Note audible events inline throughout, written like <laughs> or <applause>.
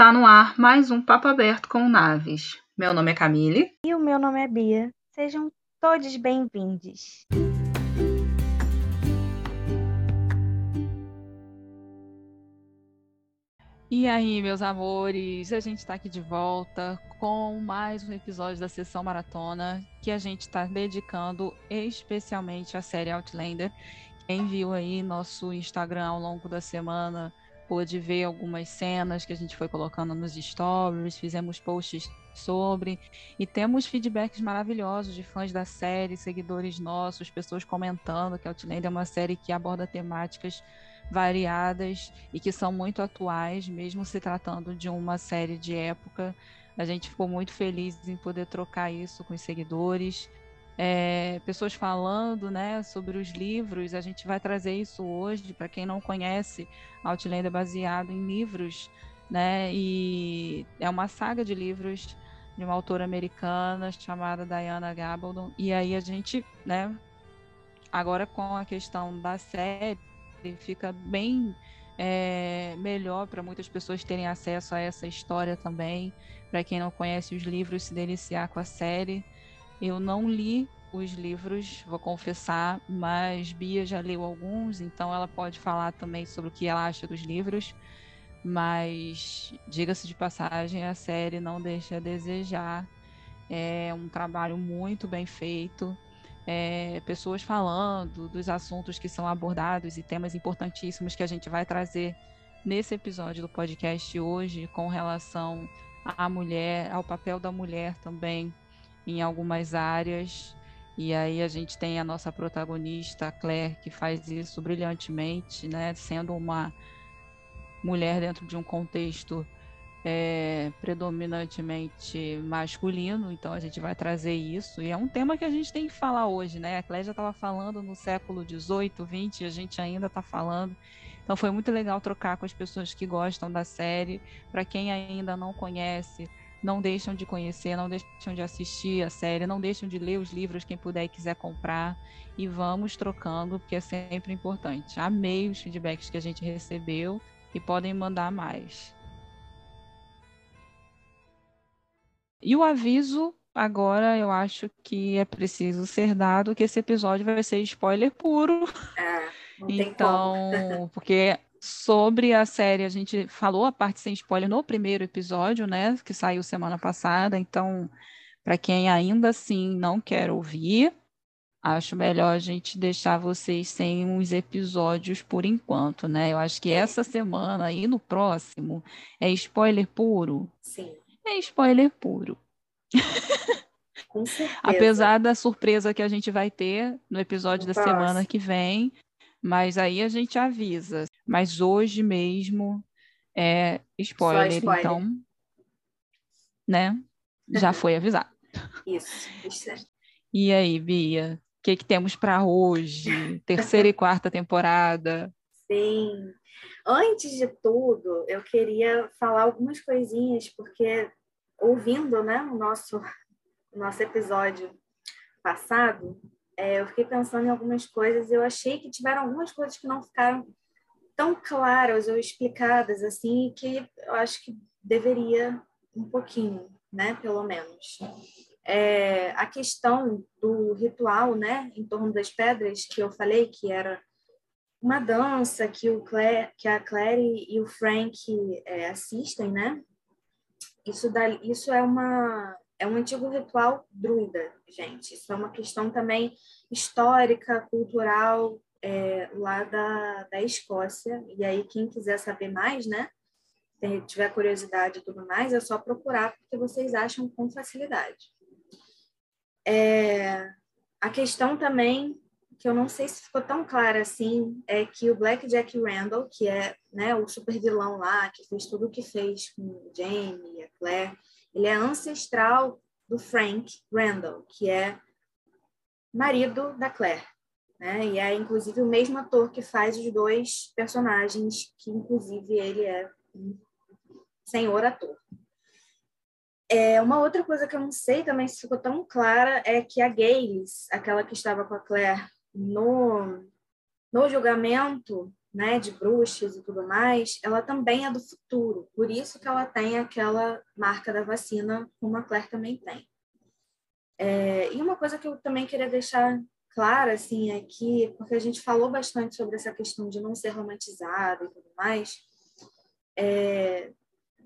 Está no ar mais um Papo Aberto com Naves. Meu nome é Camille. E o meu nome é Bia. Sejam todos bem-vindos. E aí, meus amores, a gente está aqui de volta com mais um episódio da sessão maratona que a gente está dedicando especialmente à série Outlander. Quem viu aí nosso Instagram ao longo da semana pôde ver algumas cenas que a gente foi colocando nos stories, fizemos posts sobre e temos feedbacks maravilhosos de fãs da série, seguidores nossos, pessoas comentando que Outlander é uma série que aborda temáticas variadas e que são muito atuais, mesmo se tratando de uma série de época. A gente ficou muito feliz em poder trocar isso com os seguidores. É, pessoas falando né, sobre os livros, a gente vai trazer isso hoje. Para quem não conhece, Outlander é baseado em livros, né, e é uma saga de livros de uma autora americana chamada Diana Gabaldon. E aí a gente, né, agora com a questão da série, fica bem é, melhor para muitas pessoas terem acesso a essa história também. Para quem não conhece os livros, se deliciar com a série. Eu não li os livros, vou confessar, mas Bia já leu alguns, então ela pode falar também sobre o que ela acha dos livros. Mas, diga-se de passagem, a série não deixa a desejar. É um trabalho muito bem feito é, pessoas falando dos assuntos que são abordados e temas importantíssimos que a gente vai trazer nesse episódio do podcast hoje com relação à mulher, ao papel da mulher também em algumas áreas. E aí a gente tem a nossa protagonista, a Claire, que faz isso brilhantemente, né? Sendo uma mulher dentro de um contexto é predominantemente masculino, então a gente vai trazer isso. E é um tema que a gente tem que falar hoje, né? A Cléia já estava falando no século XVIII, XX, e a gente ainda está falando. Então foi muito legal trocar com as pessoas que gostam da série. Para quem ainda não conhece, não deixam de conhecer, não deixam de assistir a série, não deixam de ler os livros, quem puder e quiser comprar. E vamos trocando, porque é sempre importante. Amei os feedbacks que a gente recebeu e podem mandar mais. E o aviso, agora eu acho que é preciso ser dado que esse episódio vai ser spoiler puro. É, então, porque sobre a série a gente falou a parte sem spoiler no primeiro episódio, né, que saiu semana passada. Então, para quem ainda assim não quer ouvir, acho melhor a gente deixar vocês sem uns episódios por enquanto, né? Eu acho que essa semana e no próximo é spoiler puro. Sim é spoiler puro. <laughs> Com certeza. Apesar da surpresa que a gente vai ter no episódio no da próximo. semana que vem, mas aí a gente avisa. Mas hoje mesmo é spoiler, spoiler. então, né? Já foi avisado. Isso, isso. E aí, Bia, o que, que temos para hoje? Terceira e quarta temporada. Sim. Antes de tudo, eu queria falar algumas coisinhas, porque ouvindo né, o nosso, nosso episódio passado, é, eu fiquei pensando em algumas coisas e eu achei que tiveram algumas coisas que não ficaram tão claras ou explicadas assim, que eu acho que deveria um pouquinho, né, pelo menos. É, a questão do ritual, né, em torno das pedras que eu falei que era uma dança que o Claire, que a Claire e o Frank é, assistem, né? Isso, dá, isso é uma é um antigo ritual druida, gente. Isso é uma questão também histórica, cultural é, lá da, da Escócia. E aí quem quiser saber mais, né? Tiver curiosidade e tudo mais, é só procurar porque vocês acham com facilidade. É, a questão também que eu não sei se ficou tão clara assim é que o Black Jack Randall, que é né, o super vilão lá, que fez tudo o que fez com o Jamie e a Claire, ele é ancestral do Frank Randall, que é marido da Claire. Né? E é, inclusive, o mesmo ator que faz os dois personagens, que, inclusive, ele é um senhor ator. É, uma outra coisa que eu não sei também se ficou tão clara é que a Gales, aquela que estava com a Claire no, no julgamento, né, de bruxas e tudo mais, ela também é do futuro. Por isso que ela tem aquela marca da vacina, como a Claire também tem. É, e uma coisa que eu também queria deixar clara, assim, é que, porque a gente falou bastante sobre essa questão de não ser romantizado e tudo mais, é,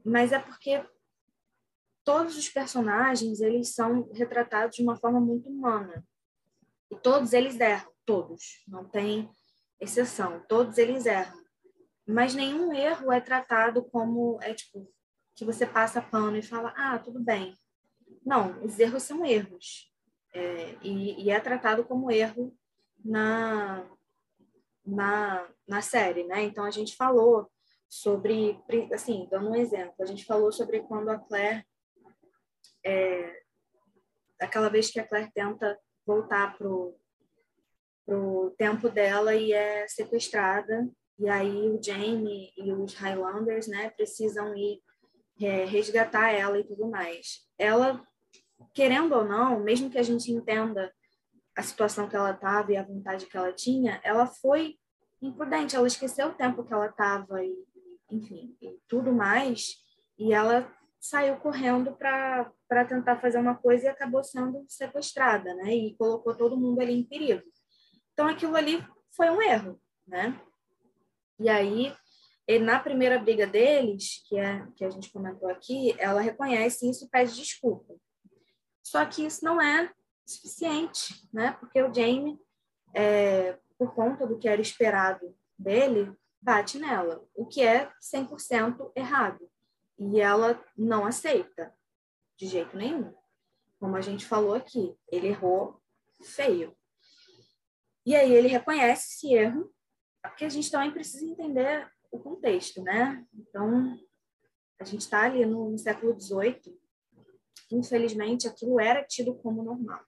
mas é porque todos os personagens, eles são retratados de uma forma muito humana. E todos eles erram, todos. Não tem exceção. Todos eles erram. Mas nenhum erro é tratado como é tipo que você passa pano e fala, ah, tudo bem. Não, os erros são erros. É, e, e, é tratado como erro na, na, na série, né? Então a gente falou sobre, assim, dando um exemplo, a gente falou sobre quando a Claire, é, aquela vez que a Claire tenta voltar pro pro tempo dela e é sequestrada. E aí o Jamie e os Highlanders, né, precisam ir é, resgatar ela e tudo mais. Ela, querendo ou não, mesmo que a gente entenda a situação que ela estava e a vontade que ela tinha, ela foi imprudente. Ela esqueceu o tempo que ela estava e, enfim, e tudo mais. E ela saiu correndo para tentar fazer uma coisa e acabou sendo sequestrada, né? E colocou todo mundo ali em perigo. Então, aquilo ali foi um erro, né? E aí, na primeira briga deles, que, é, que a gente comentou aqui, ela reconhece isso e pede desculpa. Só que isso não é suficiente, né? Porque o Jamie, é, por conta do que era esperado dele, bate nela, o que é 100% errado. E ela não aceita, de jeito nenhum. Como a gente falou aqui, ele errou feio. E aí ele reconhece esse erro, porque a gente também precisa entender o contexto, né? Então, a gente está ali no, no século XVIII, infelizmente aquilo era tido como normal.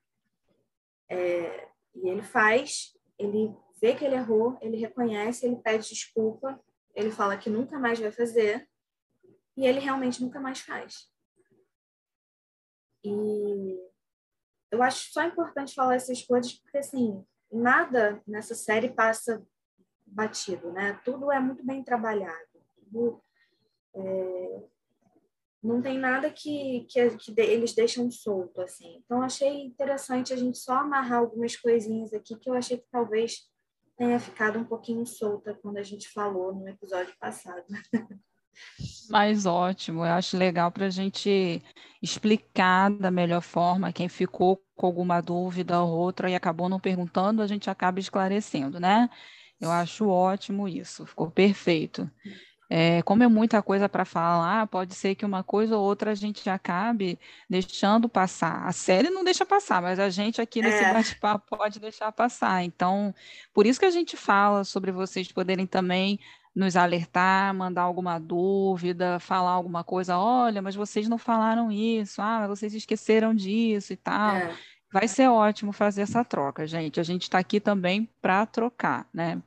É, e ele faz, ele vê que ele errou, ele reconhece, ele pede desculpa, ele fala que nunca mais vai fazer, e ele realmente nunca mais faz. E eu acho só importante falar essas coisas, porque assim, nada nessa série passa batido, né? Tudo é muito bem trabalhado. Tudo, é, não tem nada que, que, que eles deixam solto, assim. Então, achei interessante a gente só amarrar algumas coisinhas aqui que eu achei que talvez tenha ficado um pouquinho solta quando a gente falou no episódio passado. <laughs> Mas ótimo, eu acho legal para a gente explicar da melhor forma. Quem ficou com alguma dúvida ou outra e acabou não perguntando, a gente acaba esclarecendo, né? Eu acho ótimo isso, ficou perfeito. É, como é muita coisa para falar, pode ser que uma coisa ou outra a gente acabe deixando passar. A série não deixa passar, mas a gente aqui nesse é. bate-papo pode deixar passar. Então, por isso que a gente fala sobre vocês poderem também nos alertar, mandar alguma dúvida, falar alguma coisa, olha, mas vocês não falaram isso, ah, vocês esqueceram disso e tal. É. Vai ser ótimo fazer essa troca, gente. A gente está aqui também para trocar, né?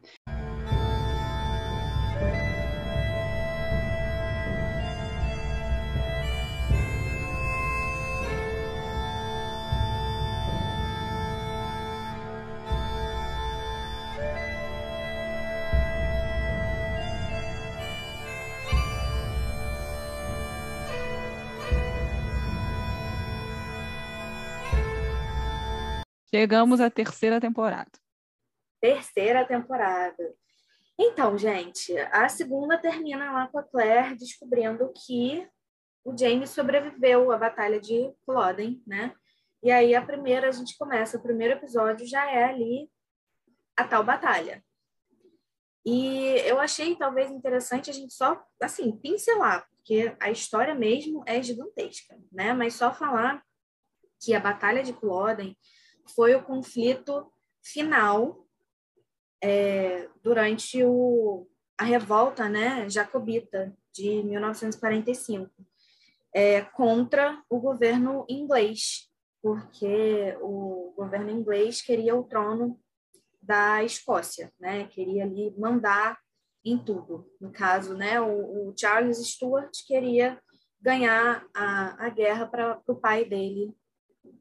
Chegamos à terceira temporada. Terceira temporada. Então, gente, a segunda termina lá com a Claire descobrindo que o James sobreviveu à batalha de Culloden, né? E aí a primeira, a gente começa, o primeiro episódio já é ali a tal batalha. E eu achei talvez interessante a gente só, assim, pincelar, porque a história mesmo é gigantesca, né? Mas só falar que a batalha de Culloden foi o conflito final é, durante o, a revolta né, jacobita de 1945 é, contra o governo inglês, porque o governo inglês queria o trono da Escócia, né? queria ali mandar em tudo. No caso, né, o, o Charles Stuart queria ganhar a, a guerra para o pai dele,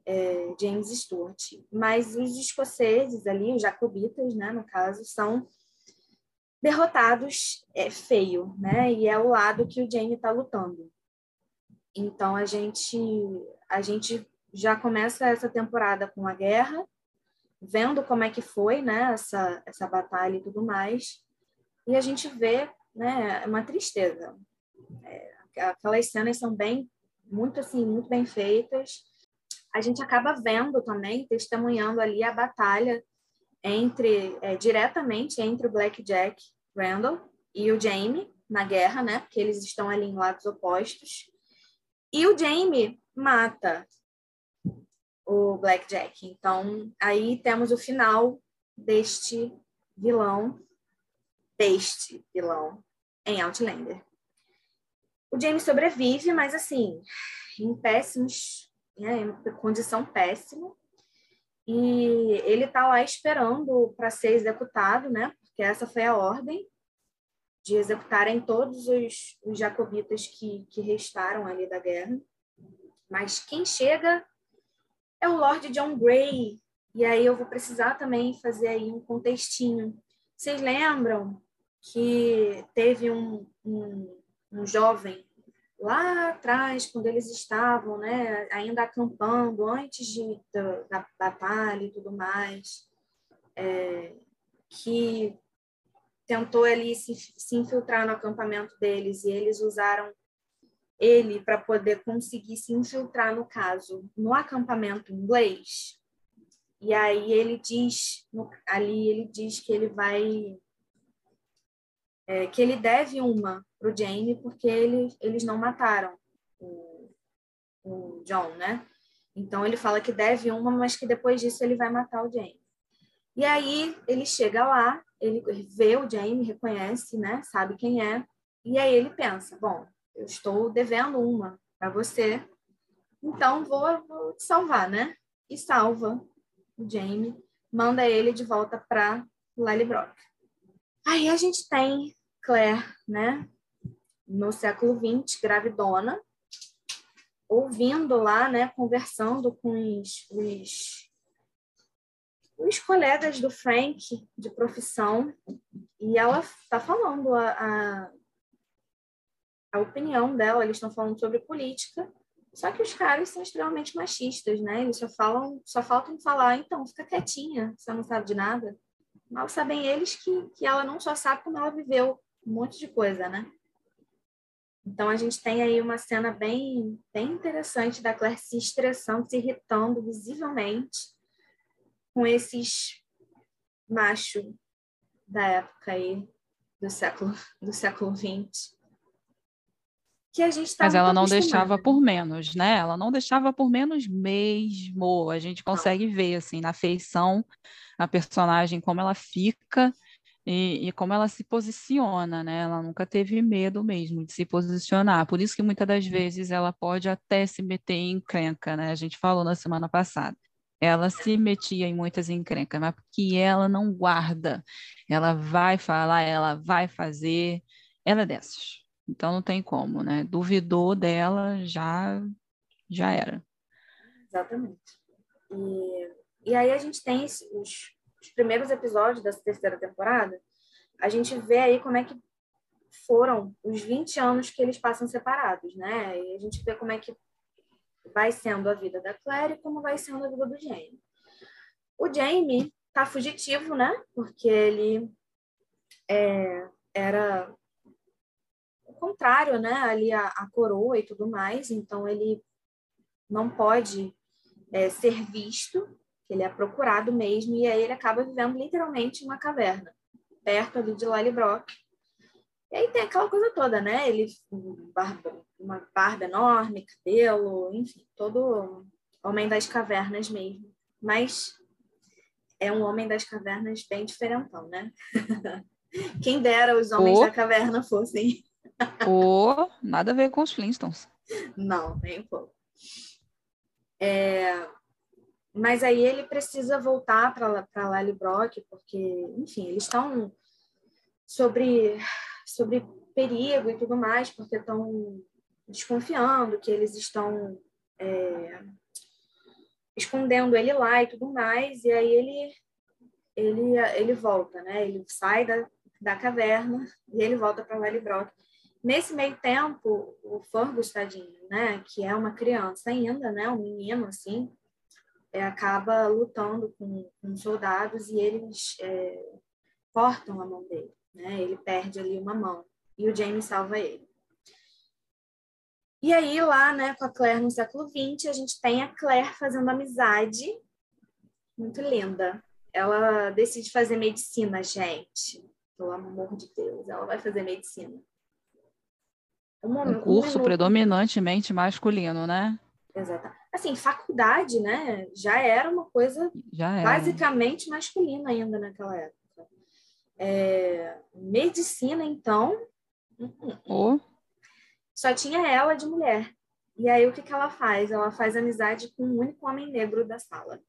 é, James Stuart. Mas os escoceses ali, os jacobitas, né, no caso, são derrotados é feio, né? E é o lado que o Jamie está lutando. Então a gente a gente já começa essa temporada com a guerra, vendo como é que foi, né? Essa essa batalha e tudo mais. E a gente vê, né? Uma tristeza. É, aquelas cenas são bem muito assim muito bem feitas. A gente acaba vendo também, testemunhando ali a batalha entre é, diretamente entre o Blackjack Randall e o Jamie na guerra, né? Porque eles estão ali em lados opostos. E o Jamie mata o Blackjack. Então, aí temos o final deste vilão, deste vilão em Outlander. O Jamie sobrevive, mas assim, em péssimos, né, condição péssima. E ele está lá esperando para ser executado, né? Porque essa foi a ordem de executarem todos os, os jacobitas que, que restaram ali da guerra. Mas quem chega é o Lord John Grey. E aí eu vou precisar também fazer aí um contextinho. Vocês lembram que teve um, um, um jovem lá atrás, quando eles estavam né, ainda acampando, antes de, da, da batalha e tudo mais, é, que tentou ali se, se infiltrar no acampamento deles e eles usaram ele para poder conseguir se infiltrar no caso no acampamento inglês. E aí ele diz, ali ele diz que ele vai é, que ele deve uma para o Jamie porque ele, eles não mataram o, o John, né? Então ele fala que deve uma, mas que depois disso ele vai matar o Jamie. E aí ele chega lá, ele vê o Jamie, reconhece, né? Sabe quem é. E aí ele pensa, bom, eu estou devendo uma para você, então vou, vou te salvar, né? E salva o Jamie, manda ele de volta para Lallybrook. Aí a gente tem Claire, né, no século XX, gravidona, ouvindo lá, né, conversando com os, os, os colegas do Frank de profissão, e ela está falando a, a, a, opinião dela, eles estão falando sobre política, só que os caras são extremamente machistas, né? Eles só falam, só faltam falar, então, fica quietinha, você não sabe de nada. Mal sabem eles que, que ela não só sabe como ela viveu um monte de coisa, né? Então a gente tem aí uma cena bem, bem interessante da Claire se estressando, se irritando visivelmente com esses machos da época aí do século do século XX. Que a gente tá Mas ela não deixava por menos, né? Ela não deixava por menos mesmo. A gente consegue não. ver assim na feição a personagem como ela fica e, e, como ela se posiciona, né? Ela nunca teve medo mesmo de se posicionar. Por isso que muitas das vezes ela pode até se meter em encrenca, né? A gente falou na semana passada. Ela se metia em muitas encrencas, mas porque ela não guarda. Ela vai falar, ela vai fazer. Ela é dessas. Então não tem como, né? Duvidou dela, já já era. Exatamente. E, e aí a gente tem os, os primeiros episódios dessa terceira temporada, a gente vê aí como é que foram os 20 anos que eles passam separados, né? E a gente vê como é que vai sendo a vida da Claire e como vai sendo a vida do Jamie. O Jamie tá fugitivo, né? Porque ele é, era o contrário, né? Ali a, a, coroa e tudo mais, então ele não pode é, ser visto que ele é procurado mesmo, e aí ele acaba vivendo literalmente em uma caverna, perto ali de Lallybrock. E aí tem aquela coisa toda, né? Ele, barba, uma barba enorme, cabelo, enfim, todo homem das cavernas mesmo. Mas é um homem das cavernas bem diferentão, né? <laughs> Quem dera os homens oh. da caverna fossem. oh, nada a ver com os Flintstones. Não, nem um pouco. É, mas aí ele precisa voltar para Lally Brock, porque, enfim, eles estão sobre, sobre perigo e tudo mais, porque estão desconfiando que eles estão é, escondendo ele lá e tudo mais, e aí ele ele, ele volta, né? Ele sai da da caverna e ele volta para Valley Brock. Nesse meio tempo, o Fergus, tadinho, né, que é uma criança ainda, né, um menino assim, é, acaba lutando com, com, soldados e eles é, cortam a mão dele, né? Ele perde ali uma mão e o James salva ele. E aí lá, né, com a Claire no século XX, a gente tem a Claire fazendo amizade, muito linda. Ela decide fazer medicina, gente. Pelo amor de Deus, ela vai fazer medicina. Um, um curso um predominantemente masculino, né? Exato. Assim, faculdade, né, já era uma coisa era. basicamente masculina ainda naquela época. É, medicina, então, oh. só tinha ela de mulher. E aí o que, que ela faz? Ela faz amizade com o único homem negro da sala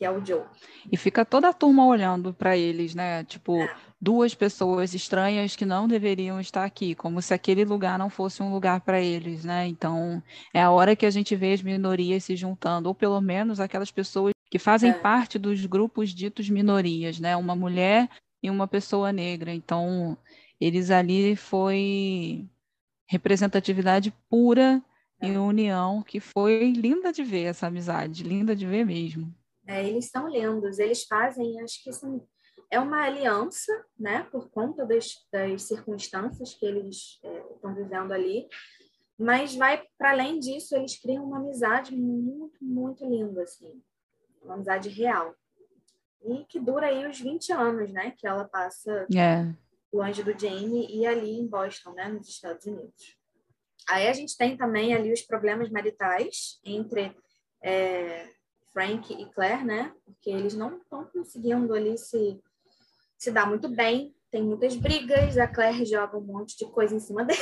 que é o Joe. E fica toda a turma olhando para eles, né? Tipo, é. duas pessoas estranhas que não deveriam estar aqui, como se aquele lugar não fosse um lugar para eles, né? Então, é a hora que a gente vê as minorias se juntando, ou pelo menos aquelas pessoas que fazem é. parte dos grupos ditos minorias, né? Uma mulher e uma pessoa negra. Então, eles ali foi representatividade pura é. e união, que foi linda de ver essa amizade, linda de ver mesmo. É, eles são lindos, eles fazem, acho que são, é uma aliança, né, por conta das, das circunstâncias que eles é, estão vivendo ali, mas vai para além disso, eles criam uma amizade muito, muito linda, assim, uma amizade real. E que dura aí os 20 anos, né, que ela passa é. longe do Jamie e ali em Boston, né, nos Estados Unidos. Aí a gente tem também ali os problemas maritais entre é, Frank e Claire, né? Porque eles não estão conseguindo ali se, se dar muito bem. Tem muitas brigas, a Claire joga um monte de coisa em cima <laughs> dele.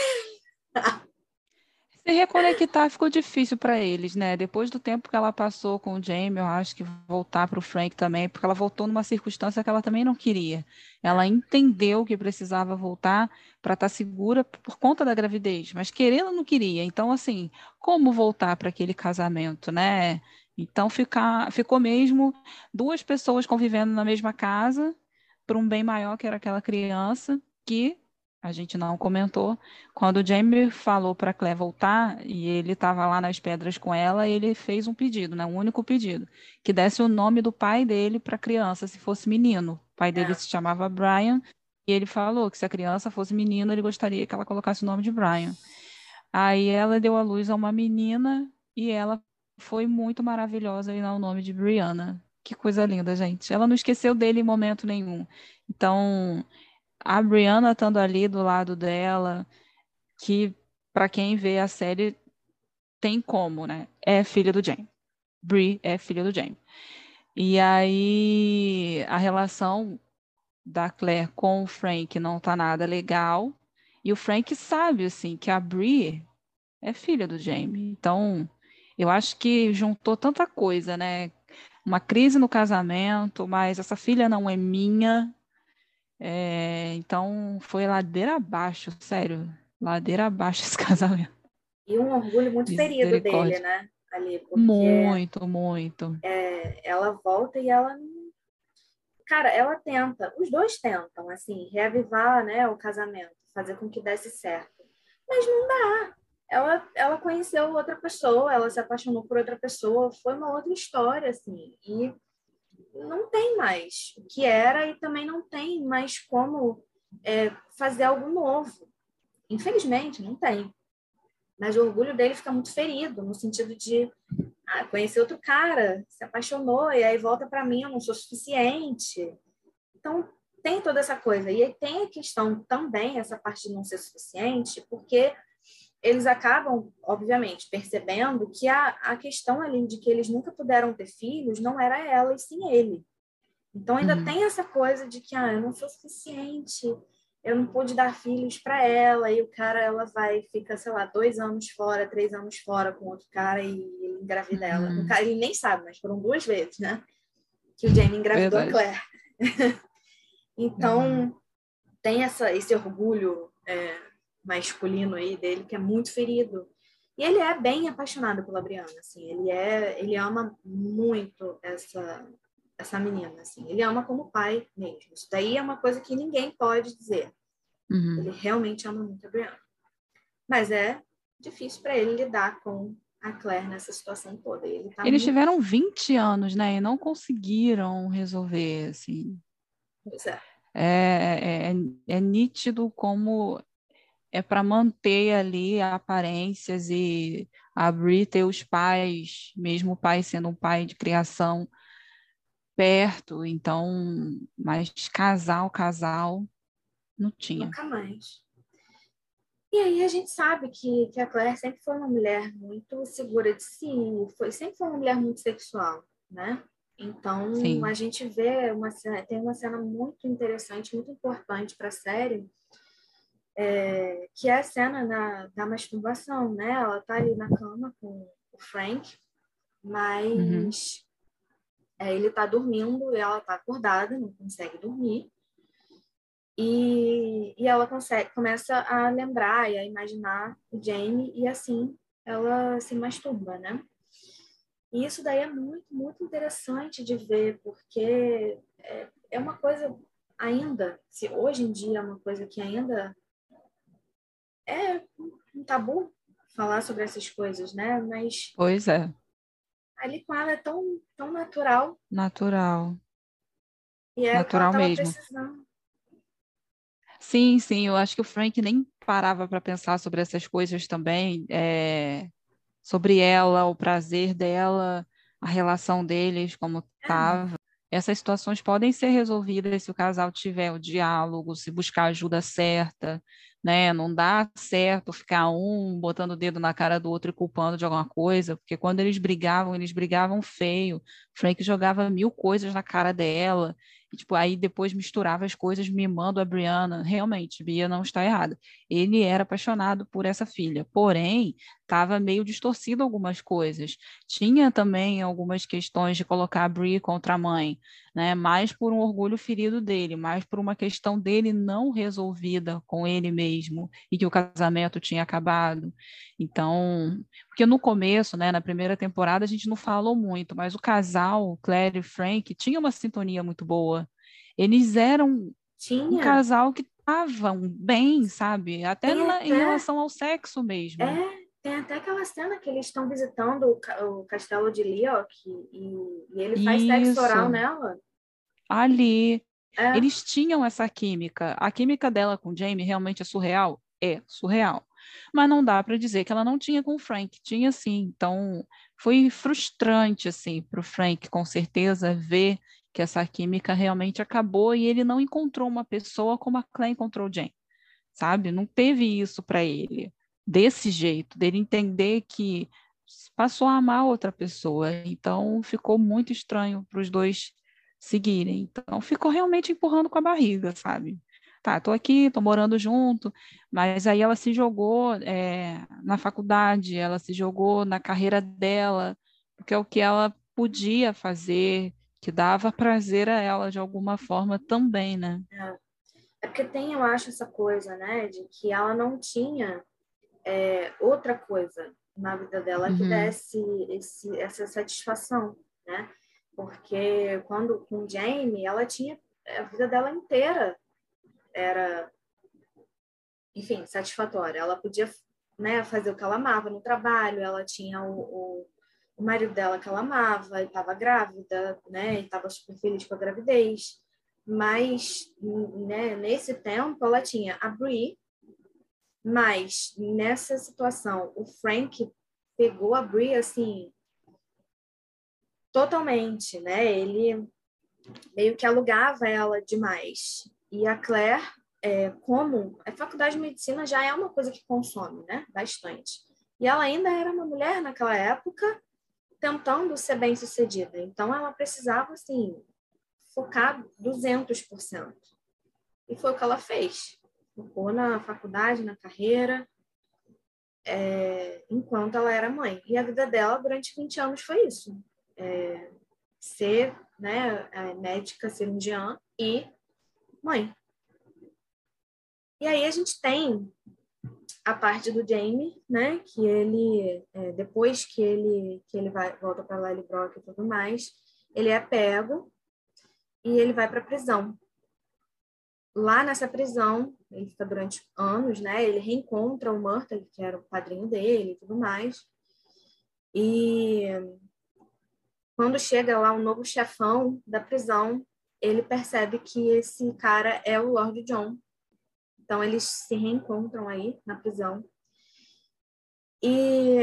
Se reconectar ficou difícil para eles, né? Depois do tempo que ela passou com o Jamie, eu acho que voltar para o Frank também, porque ela voltou numa circunstância que ela também não queria. Ela entendeu que precisava voltar para estar tá segura por conta da gravidez, mas querendo não queria. Então, assim, como voltar para aquele casamento, né? Então fica, ficou mesmo duas pessoas convivendo na mesma casa por um bem maior que era aquela criança que a gente não comentou. Quando o Jamie falou para Claire voltar e ele estava lá nas pedras com ela, ele fez um pedido, né, um único pedido, que desse o nome do pai dele para a criança, se fosse menino. O pai dele é. se chamava Brian e ele falou que se a criança fosse menino, ele gostaria que ela colocasse o nome de Brian. Aí ela deu à luz a uma menina e ela foi muito maravilhosa e dar o nome de Brianna. Que coisa linda, gente. Ela não esqueceu dele em momento nenhum. Então, a Brianna estando ali do lado dela, que para quem vê a série tem como, né? É filha do James. Bri é filha do James. E aí a relação da Claire com o Frank não tá nada legal. E o Frank sabe assim que a Bri é filha do Jamie. Então, eu acho que juntou tanta coisa, né? Uma crise no casamento, mas essa filha não é minha. É, então foi ladeira abaixo, sério. Ladeira abaixo <laughs> esse casamento. E um orgulho muito ferido dele, né? Ali, muito, muito. É, ela volta e ela cara, ela tenta, os dois tentam, assim, reavivar, né, o casamento, fazer com que desse certo. Mas não dá ela, ela conheceu outra pessoa, ela se apaixonou por outra pessoa, foi uma outra história, assim, e não tem mais o que era e também não tem mais como é, fazer algo novo. Infelizmente, não tem. Mas o orgulho dele fica muito ferido, no sentido de ah, conhecer outro cara, se apaixonou e aí volta para mim, eu não sou suficiente. Então, tem toda essa coisa. E tem a questão também, essa parte de não ser suficiente, porque eles acabam, obviamente, percebendo que a, a questão ali de que eles nunca puderam ter filhos não era ela e sim ele. Então ainda uhum. tem essa coisa de que ah, eu não sou suficiente, eu não pude dar filhos para ela, e o cara, ela vai, fica, sei lá, dois anos fora, três anos fora com outro cara e ele engravida uhum. ela. Cara, ele nem sabe, mas foram duas vezes, né? Que o Jamie engravidou Verdade. a Claire. <laughs> então, uhum. tem essa, esse orgulho é, masculino aí dele que é muito ferido. E ele é bem apaixonado pela Brianna, assim, ele é, ele ama muito essa essa menina, assim. Ele ama como pai mesmo. Isso daí é uma coisa que ninguém pode dizer. Uhum. Ele realmente ama muito a Brianna. Mas é difícil para ele lidar com a Claire nessa situação toda. Ele tá Eles muito... tiveram 20 anos, né? E não conseguiram resolver, assim. Pois é. É, é, é nítido como é para manter ali aparências e abrir ter os pais, mesmo o pai sendo um pai de criação perto, então, mas casal, casal, não tinha. Nunca mais. E aí a gente sabe que, que a Claire sempre foi uma mulher muito segura de si, foi, sempre foi uma mulher muito sexual, né? Então Sim. a gente vê uma cena, tem uma cena muito interessante, muito importante para a série, é, que é a cena na, da masturbação, né? Ela tá ali na cama com o Frank, mas é, ele tá dormindo e ela tá acordada, não consegue dormir. E, e ela consegue, começa a lembrar e a imaginar o Jamie e assim ela se masturba, né? E isso daí é muito, muito interessante de ver, porque é, é uma coisa ainda, se hoje em dia é uma coisa que ainda é um tabu falar sobre essas coisas, né? Mas Pois é, ali com ela é tão, tão natural natural. e é Natural mesmo. precisando. Sim, sim, eu acho que o Frank nem parava para pensar sobre essas coisas também, é, sobre ela, o prazer dela, a relação deles, como estava. Essas situações podem ser resolvidas se o casal tiver o diálogo, se buscar a ajuda certa, né? Não dá certo ficar um botando o dedo na cara do outro e culpando de alguma coisa, porque quando eles brigavam, eles brigavam feio. Frank jogava mil coisas na cara dela. E, tipo, aí depois misturava as coisas, mimando a Brianna. Realmente, Bia não está errada. Ele era apaixonado por essa filha, porém, estava meio distorcido algumas coisas. Tinha também algumas questões de colocar a Brie contra a mãe, né? Mais por um orgulho ferido dele, mais por uma questão dele não resolvida com ele mesmo e que o casamento tinha acabado. Então, porque no começo, né, na primeira temporada, a gente não falou muito, mas o casal, Claire e Frank, tinha uma sintonia muito boa. Eles eram um Tinha. casal que estavam bem, sabe? Até na- em até- relação ao sexo mesmo. É, tem até aquela cena que eles estão visitando o, o castelo de Leoc e, e ele faz sexo Isso. oral nela. Ali, É, eles tinham essa química. A química dela com o Jamie realmente é surreal? É surreal. Mas não dá para dizer que ela não tinha com o Frank. Tinha sim. Então, foi frustrante, assim, para o Frank, com certeza, ver que essa química realmente acabou e ele não encontrou uma pessoa como a Claire encontrou o Jamie, sabe? Não teve isso para ele, desse jeito, dele entender que passou a amar outra pessoa. Então, ficou muito estranho para os dois seguirem. Então, ficou realmente empurrando com a barriga, sabe? Tá, tô aqui, tô morando junto, mas aí ela se jogou é, na faculdade, ela se jogou na carreira dela, porque é o que ela podia fazer, que dava prazer a ela de alguma forma também, né? é porque tem, eu acho, essa coisa, né, de que ela não tinha é, outra coisa na vida dela que Uhum. desse esse, essa satisfação, né? Porque quando com Jamie, ela tinha a vida dela inteira era, enfim, satisfatória. Ela podia, né, fazer o que ela amava no trabalho. Ela tinha o, o, o marido dela que ela amava, e estava grávida, né, e estava super feliz com a gravidez. Mas, né, nesse tempo, ela tinha a Brie, mas nessa situação, o Frank pegou a Brie assim totalmente, né? Ele meio que alugava ela demais. E a Claire, é, como a faculdade de medicina já é uma coisa que consome, né? Bastante. E ela ainda era uma mulher naquela época tentando ser bem-sucedida. Então ela precisava assim focar 200%. E foi o que ela fez. Focou na faculdade, na carreira, é, enquanto ela era mãe. E a vida dela durante 20 anos foi isso. É, ser né, é, médica, cirurgiã e mãe. E aí a gente tem a parte do Jamie, né, que ele é, depois que ele que ele vai volta para Lily Brock e tudo mais, ele é pego e ele vai para a prisão. Lá nessa prisão, ele fica durante anos, né? Ele reencontra o Murta, que era o padrinho dele e tudo mais. E quando chega lá um novo chefão da prisão, ele percebe que esse cara é o Lord John. Então eles se reencontram aí na prisão. E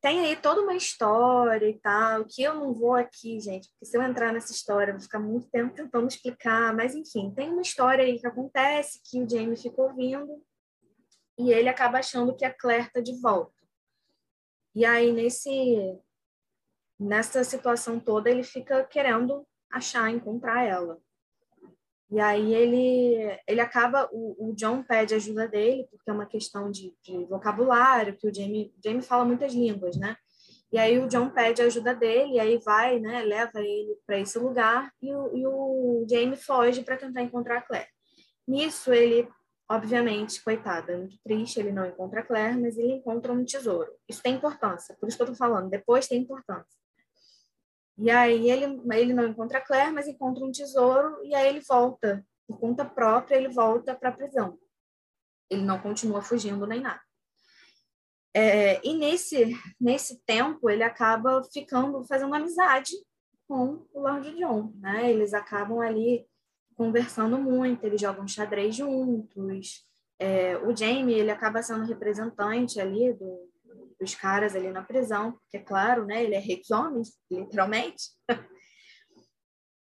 tem aí toda uma história e tal, que eu não vou aqui, gente, porque se eu entrar nessa história, eu vou ficar muito tempo tentando explicar, mas enfim, tem uma história aí que acontece que o Jamie fica ouvindo e ele acaba achando que a Claire tá de volta. E aí nesse nessa situação toda ele fica querendo achar, encontrar ela. E aí ele, ele acaba, o, o John pede ajuda dele, porque é uma questão de, de vocabulário, que o Jamie, Jamie fala muitas línguas, né? E aí o John pede ajuda dele, e aí vai, né, leva ele para esse lugar, e o, e o Jamie foge para tentar encontrar a Claire. Nisso ele, obviamente, coitado, é muito triste, ele não encontra a Claire, mas ele encontra um tesouro. Isso tem importância, por isso que eu tô falando, depois tem importância. E aí ele, ele não encontra Claire, mas encontra um tesouro e aí ele volta, por conta própria, ele volta para a prisão. Ele não continua fugindo nem nada. É, e nesse, nesse tempo ele acaba ficando, fazendo amizade com o Lord John, né? Eles acabam ali conversando muito, eles jogam xadrez juntos. É, o Jamie, ele acaba sendo representante ali do, dos caras ali na prisão, porque, é claro, né, ele é rei dos homens, literalmente.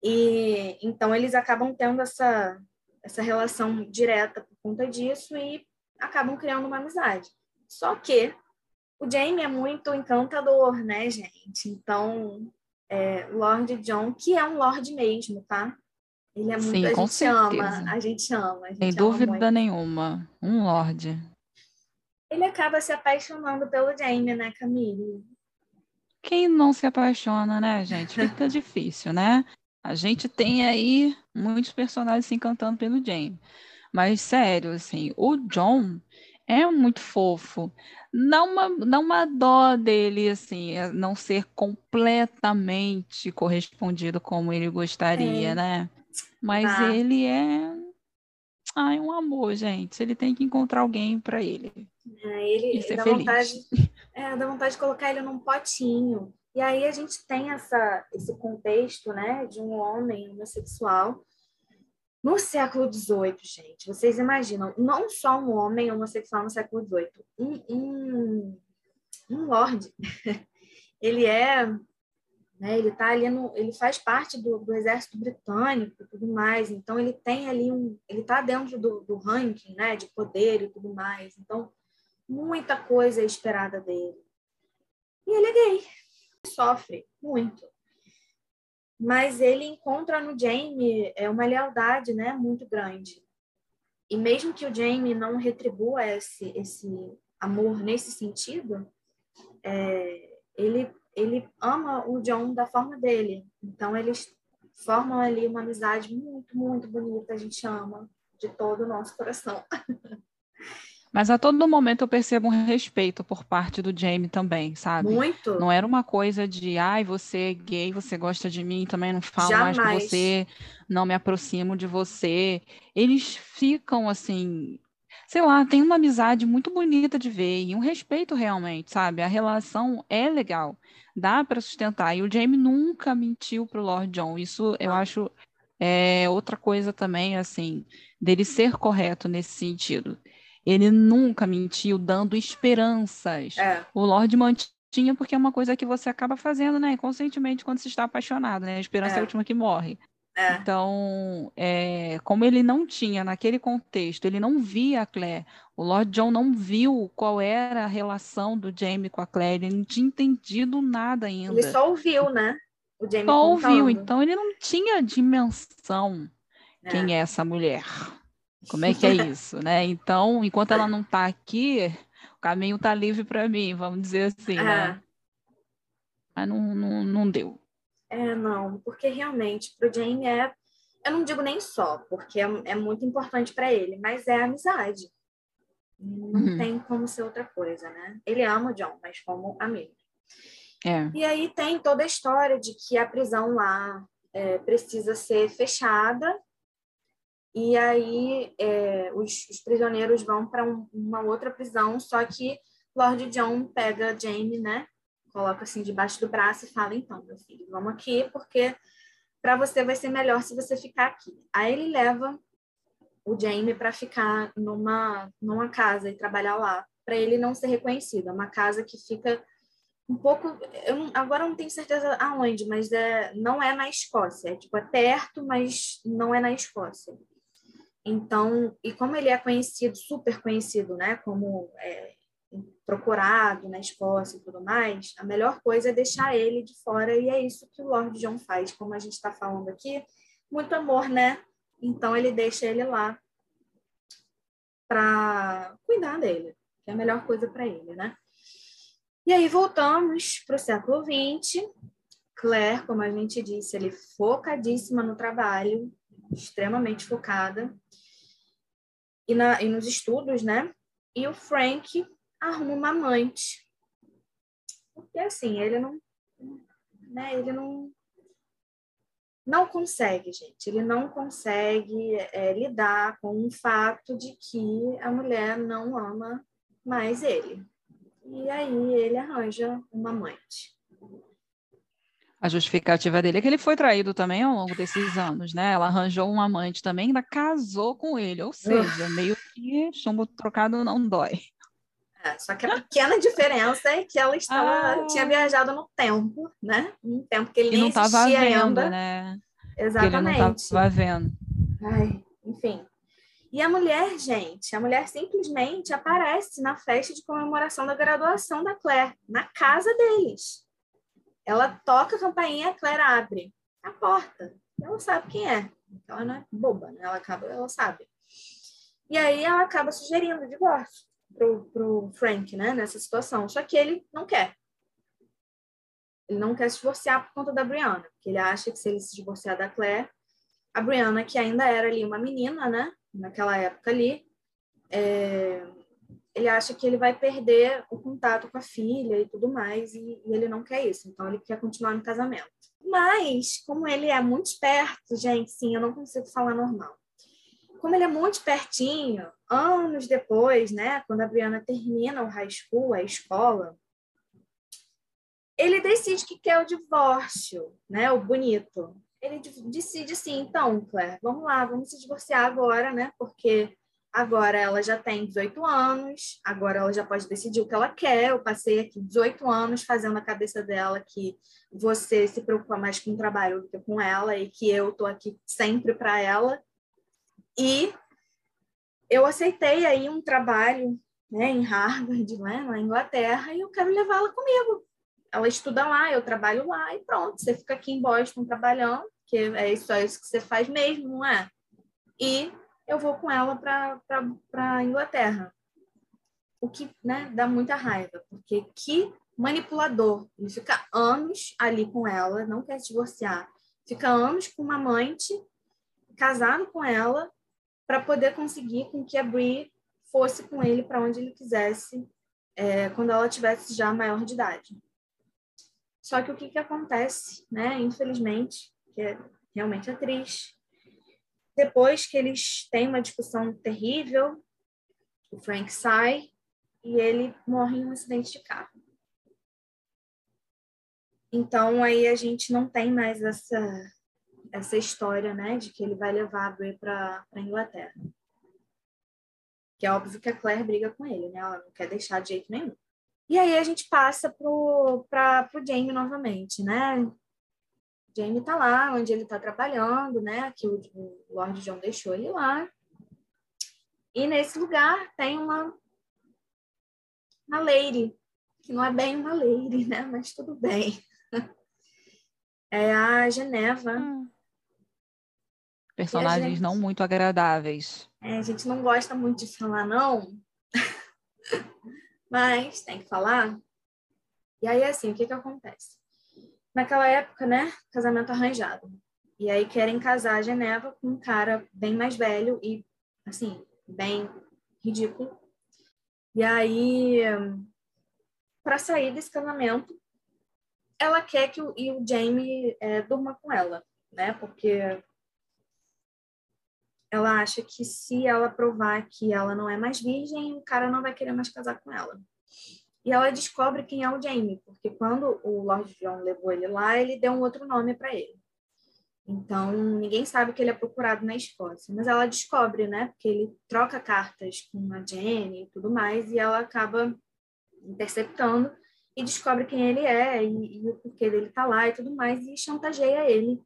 e então eles acabam tendo essa, essa relação direta por conta disso e acabam criando uma amizade. Só que o Jamie é muito encantador, né, gente? Então, é, Lord John, que é um Lord mesmo, tá? Ele é muito, Sim, a gente ama, a gente ama. A gente Sem ama dúvida muito. nenhuma. Um lorde. Ele acaba se apaixonando pelo Jamie, né, Camille? Quem não se apaixona, né, gente? Fica <laughs> difícil, né? A gente tem aí muitos personagens se encantando pelo Jamie. Mas, sério, assim, o John é muito fofo. Não uma, não uma dó dele, assim, é não ser completamente correspondido como ele gostaria, É. né? Mas Tá. ele é. Ai, um amor, gente. Ele tem que encontrar alguém para ele. É, ele E ser dá feliz. vontade, <laughs> é, dá vontade de colocar ele num potinho. E aí a gente tem essa, esse contexto, né, de um homem homossexual no século XVIII, gente. Vocês imaginam, não só um homem homossexual no século XVIII, um, um, um lord. <laughs> ele é, né, ele tá ali no, ele faz parte do, do exército britânico e tudo mais. Então ele tem ali um, ele tá dentro do, do ranking, né, de poder e tudo mais. Então muita coisa é esperada dele. E ele é gay, sofre muito. Mas ele encontra no Jamie é uma lealdade, né, muito grande. E mesmo que o Jamie não retribua esse esse amor nesse sentido, é, ele ele ama o John da forma dele. Então eles formam ali uma amizade muito, muito bonita, a gente ama de todo o nosso coração. <laughs> Mas a todo momento eu percebo um respeito por parte do Jamie também, sabe? Muito. Não era uma coisa de, ai, você é gay, você gosta de mim, também não falo mais com Jamais. você, não me aproximo de você. Eles ficam assim, sei lá, tem uma amizade muito bonita de ver e um respeito realmente, sabe? A relação é legal, dá para sustentar. E o Jamie nunca mentiu pro Lord John. Isso eu acho é outra coisa também, assim, dele ser correto nesse sentido. Ele nunca mentiu dando esperanças. É, O Lorde mantinha porque é uma coisa que você acaba fazendo, né? Inconscientemente quando você está apaixonado, né? A esperança é, É. a última que morre. É. Então, é, como ele não tinha naquele contexto, ele não via a Claire, o Lord John não viu qual era a relação do Jamie com a Claire, ele não tinha entendido nada ainda. Ele só ouviu, né? O Jamie Só ouviu, contando. então ele não tinha dimensão É. quem é essa mulher. Como é que é <laughs> isso, né? Então, enquanto ela não está aqui, o caminho está livre para mim, vamos dizer assim, né? Mas não, não, não deu. É, não, porque realmente pro Jamie é, eu não digo nem só, porque é, é muito importante para ele, mas é amizade. Não Uhum. tem como ser outra coisa, né? Ele ama o John, mas como amigo. É. E aí tem toda a história de que a prisão lá é, precisa ser fechada e aí é, os, os, prisioneiros vão para um, uma outra prisão, só que Lord John pega Jamie, né? Coloca assim debaixo do braço e fala: então, meu filho, vamos aqui, porque para você vai ser melhor se você ficar aqui. Aí ele leva o Jamie para ficar numa, numa casa e trabalhar lá, para ele não ser reconhecido. É uma casa que fica um pouco. Eu agora não tenho certeza aonde, mas é, não é na Escócia. É tipo, é perto, mas não é na Escócia. Então, e como ele é conhecido, super conhecido, né, como é, procurado na Escócia e tudo mais, a melhor coisa é deixar ele de fora, e é isso que o Lord John faz, como a gente está falando aqui, muito amor, né? Então ele deixa ele lá para cuidar dele, que é a melhor coisa para ele, né? E aí voltamos para o século XX. Claire, como a gente disse, ele focadíssima no trabalho, extremamente focada e, na, e nos estudos, né? E o Frank arruma uma amante. Porque assim, ele não, né, ele não não consegue, gente. Ele não consegue é, lidar com o fato de que a mulher não ama mais ele. E aí ele arranja uma amante. A justificativa dele é que ele foi traído também ao longo desses anos, né? Ela arranjou um amante também, ainda casou com ele, ou seja, meio que chumbo trocado não dói. É, só que a pequena diferença é que ela estava, ah. tinha viajado no tempo, né? Um tempo que ele que não estava vendo, ainda. né? Exatamente. Que ele não estava vendo. Ai, enfim. E a mulher, gente, a mulher simplesmente aparece na festa de comemoração da graduação da Claire, na casa deles. Ela toca a campainha, a Claire abre a porta. Ela sabe quem é. Ela não é boba, né? Ela acaba, ela sabe. E aí ela acaba sugerindo o divórcio pro, pro Frank, né? Nessa situação. Só que ele não quer. Ele não quer se divorciar por conta da Brianna, porque ele acha que se ele se divorciar da Claire, a Brianna, que ainda era ali uma menina, né? Naquela época ali, é, ele acha que ele vai perder o contato com a filha e tudo mais, e, e, ele não quer isso, então ele quer continuar no casamento. Mas, como ele é muito esperto, gente, sim, eu não consigo falar normal. Como ele é muito pertinho, anos depois, né, quando a Brianna termina o high school, a escola, ele decide que quer o divórcio, né, o bonito. Ele decide assim, então, Claire, vamos lá, vamos se divorciar agora, né, porque Agora ela já tem 18 anos, agora ela já pode decidir o que ela quer. Eu passei aqui 18 anos fazendo a cabeça dela que você se preocupa mais com o trabalho do que com ela e que eu tô aqui sempre para ela. E eu aceitei aí um trabalho né, em Harvard, né, na Inglaterra, e eu quero levá-la comigo. Ela estuda lá, eu trabalho lá e pronto. Você fica aqui em Boston trabalhando, que é isso, é isso que você faz mesmo, não é? E eu vou com ela para a Inglaterra. O que né, dá muita raiva, porque que manipulador. Ele fica anos ali com ela, não quer se divorciar. Fica anos com uma amante, casado com ela, para poder conseguir com que a Brie fosse com ele para onde ele quisesse, é, quando ela tivesse já maior de idade. Só que o que, que acontece, né? Infelizmente, que é, realmente é triste, depois que eles têm uma discussão terrível, o Frank sai e ele morre em um acidente de carro. Então aí a gente não tem mais essa essa história, né, de que ele vai levar a Bray para Inglaterra. Que é óbvio que a Claire briga com ele, né? Ela não quer deixar de jeito nenhum. E aí a gente passa para o Jamie novamente, né? Jamie está lá, onde ele está trabalhando, né? Que o, o Lord John deixou ele lá. E nesse lugar tem uma, uma lady, que não é bem uma lady, né? Mas tudo bem. <laughs> É a Geneva. Hum. Personagens gente, não muito agradáveis. É, a gente não gosta muito de falar, não. <laughs> Mas tem que falar. E aí, assim, o que que acontece? naquela época, né, casamento arranjado. E aí querem casar a Geneva com um cara bem mais velho e, assim, bem ridículo. E aí, para sair desse casamento, ela quer que o, e o Jamie é, durma com ela. né? Porque ela acha que se ela provar que ela não é mais virgem, o cara não vai querer mais casar com ela. E ela descobre quem é o Jamie, porque quando o Lord John levou ele lá, ele deu um outro nome para ele. Então, ninguém sabe que ele é procurado na Escócia. Mas ela descobre, né? Porque ele troca cartas com a Jenny e tudo mais, e ela acaba interceptando e descobre quem ele é e, e o porquê dele tá lá e tudo mais, e chantageia ele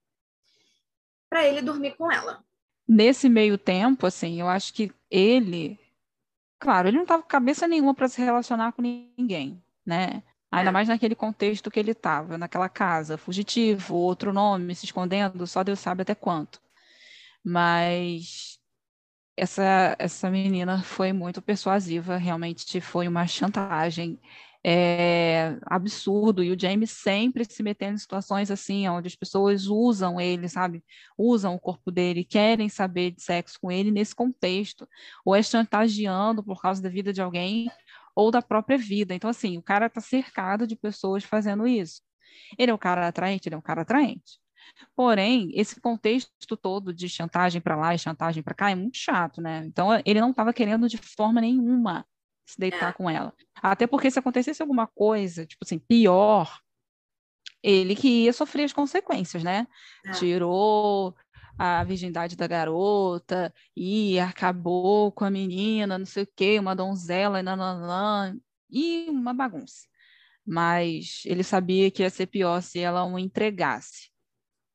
para ele dormir com ela. Nesse meio tempo, assim, eu acho que ele, claro, ele não estava com cabeça nenhuma para se relacionar com ninguém, né? Ainda é. mais naquele contexto que ele estava, naquela casa, fugitivo, outro nome, se escondendo, só Deus sabe até quanto. Mas essa, essa menina foi muito persuasiva, realmente foi uma chantagem é, absurdo, e o James sempre se metendo em situações assim, onde as pessoas usam ele, sabe? Usam o corpo dele, querem saber de sexo com ele nesse contexto, ou é chantageando por causa da vida de alguém, ou da própria vida. Então, assim, o cara está cercado de pessoas fazendo isso. Ele é um cara atraente, ele é um cara atraente. Porém, esse contexto todo de chantagem para lá e chantagem para cá é muito chato, né? Então, ele não estava querendo de forma nenhuma se deitar é. com ela. Até porque se acontecesse alguma coisa, tipo assim, pior, ele que ia sofrer as consequências, né? É. Tirou a virgindade da garota e acabou com a menina, não sei o quê, uma donzela, e nananã, e uma bagunça. Mas ele sabia que ia ser pior se ela o entregasse.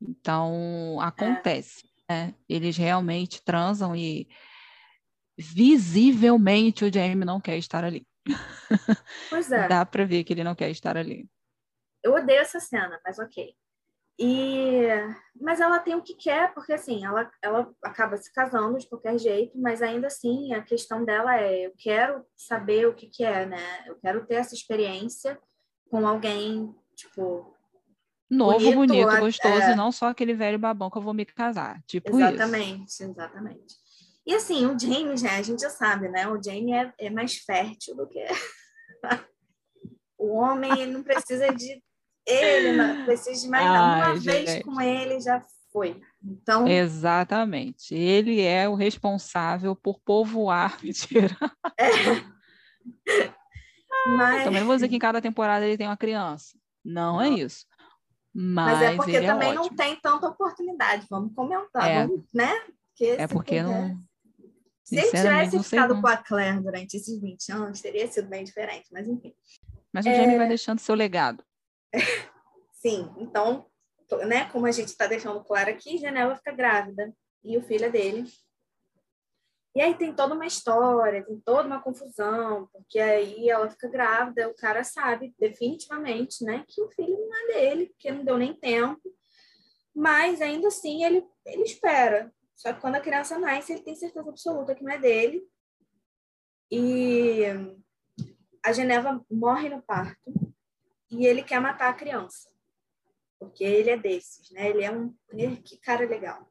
Então, acontece. É. Né? Eles realmente transam e visivelmente o Jamie não quer estar ali. Pois <laughs> é. Dá para ver que ele não quer estar ali. Eu odeio essa cena, mas ok. E mas ela tem o que quer, porque assim, ela ela acaba se casando de qualquer jeito, mas ainda assim a questão dela é eu quero saber o que que é, né? Eu quero ter essa experiência com alguém, tipo, novo, bonito, bonito gostoso, é... e não só aquele velho babão que eu vou me casar. Tipo exatamente, isso. Exatamente, E assim, o James, né, a gente já sabe, né? O James é, é mais fértil do que o homem, não precisa de ele, não precisa de mais nada. Uma gente. vez com ele já foi. Então... Exatamente. Ele é o responsável por povoar. <laughs> Mentira. É. Mas... Também vou dizer que em cada temporada ele tem uma criança. Não, é não. é isso. Mas, Mas é porque é também é não tem tanta oportunidade. Vamos comentar, é. vamos, né? Porque é porque não. Se ele tivesse ficado com a Claire durante esses 20 anos, teria sido bem diferente, mas enfim. Mas o é... Jamie vai deixando seu legado. <laughs> Sim, então, né, como a gente está deixando claro aqui, Janela fica grávida e o filho é dele. E aí tem toda uma história, tem toda uma confusão, porque aí ela fica grávida, o cara sabe definitivamente, né, que o filho não é dele, porque não deu nem tempo. Mas ainda assim ele ele espera. Só que quando a criança nasce, ele tem certeza absoluta que não é dele. E a Geneva morre no parto e ele quer matar a criança, porque ele é desses, né? Ele é um que cara legal.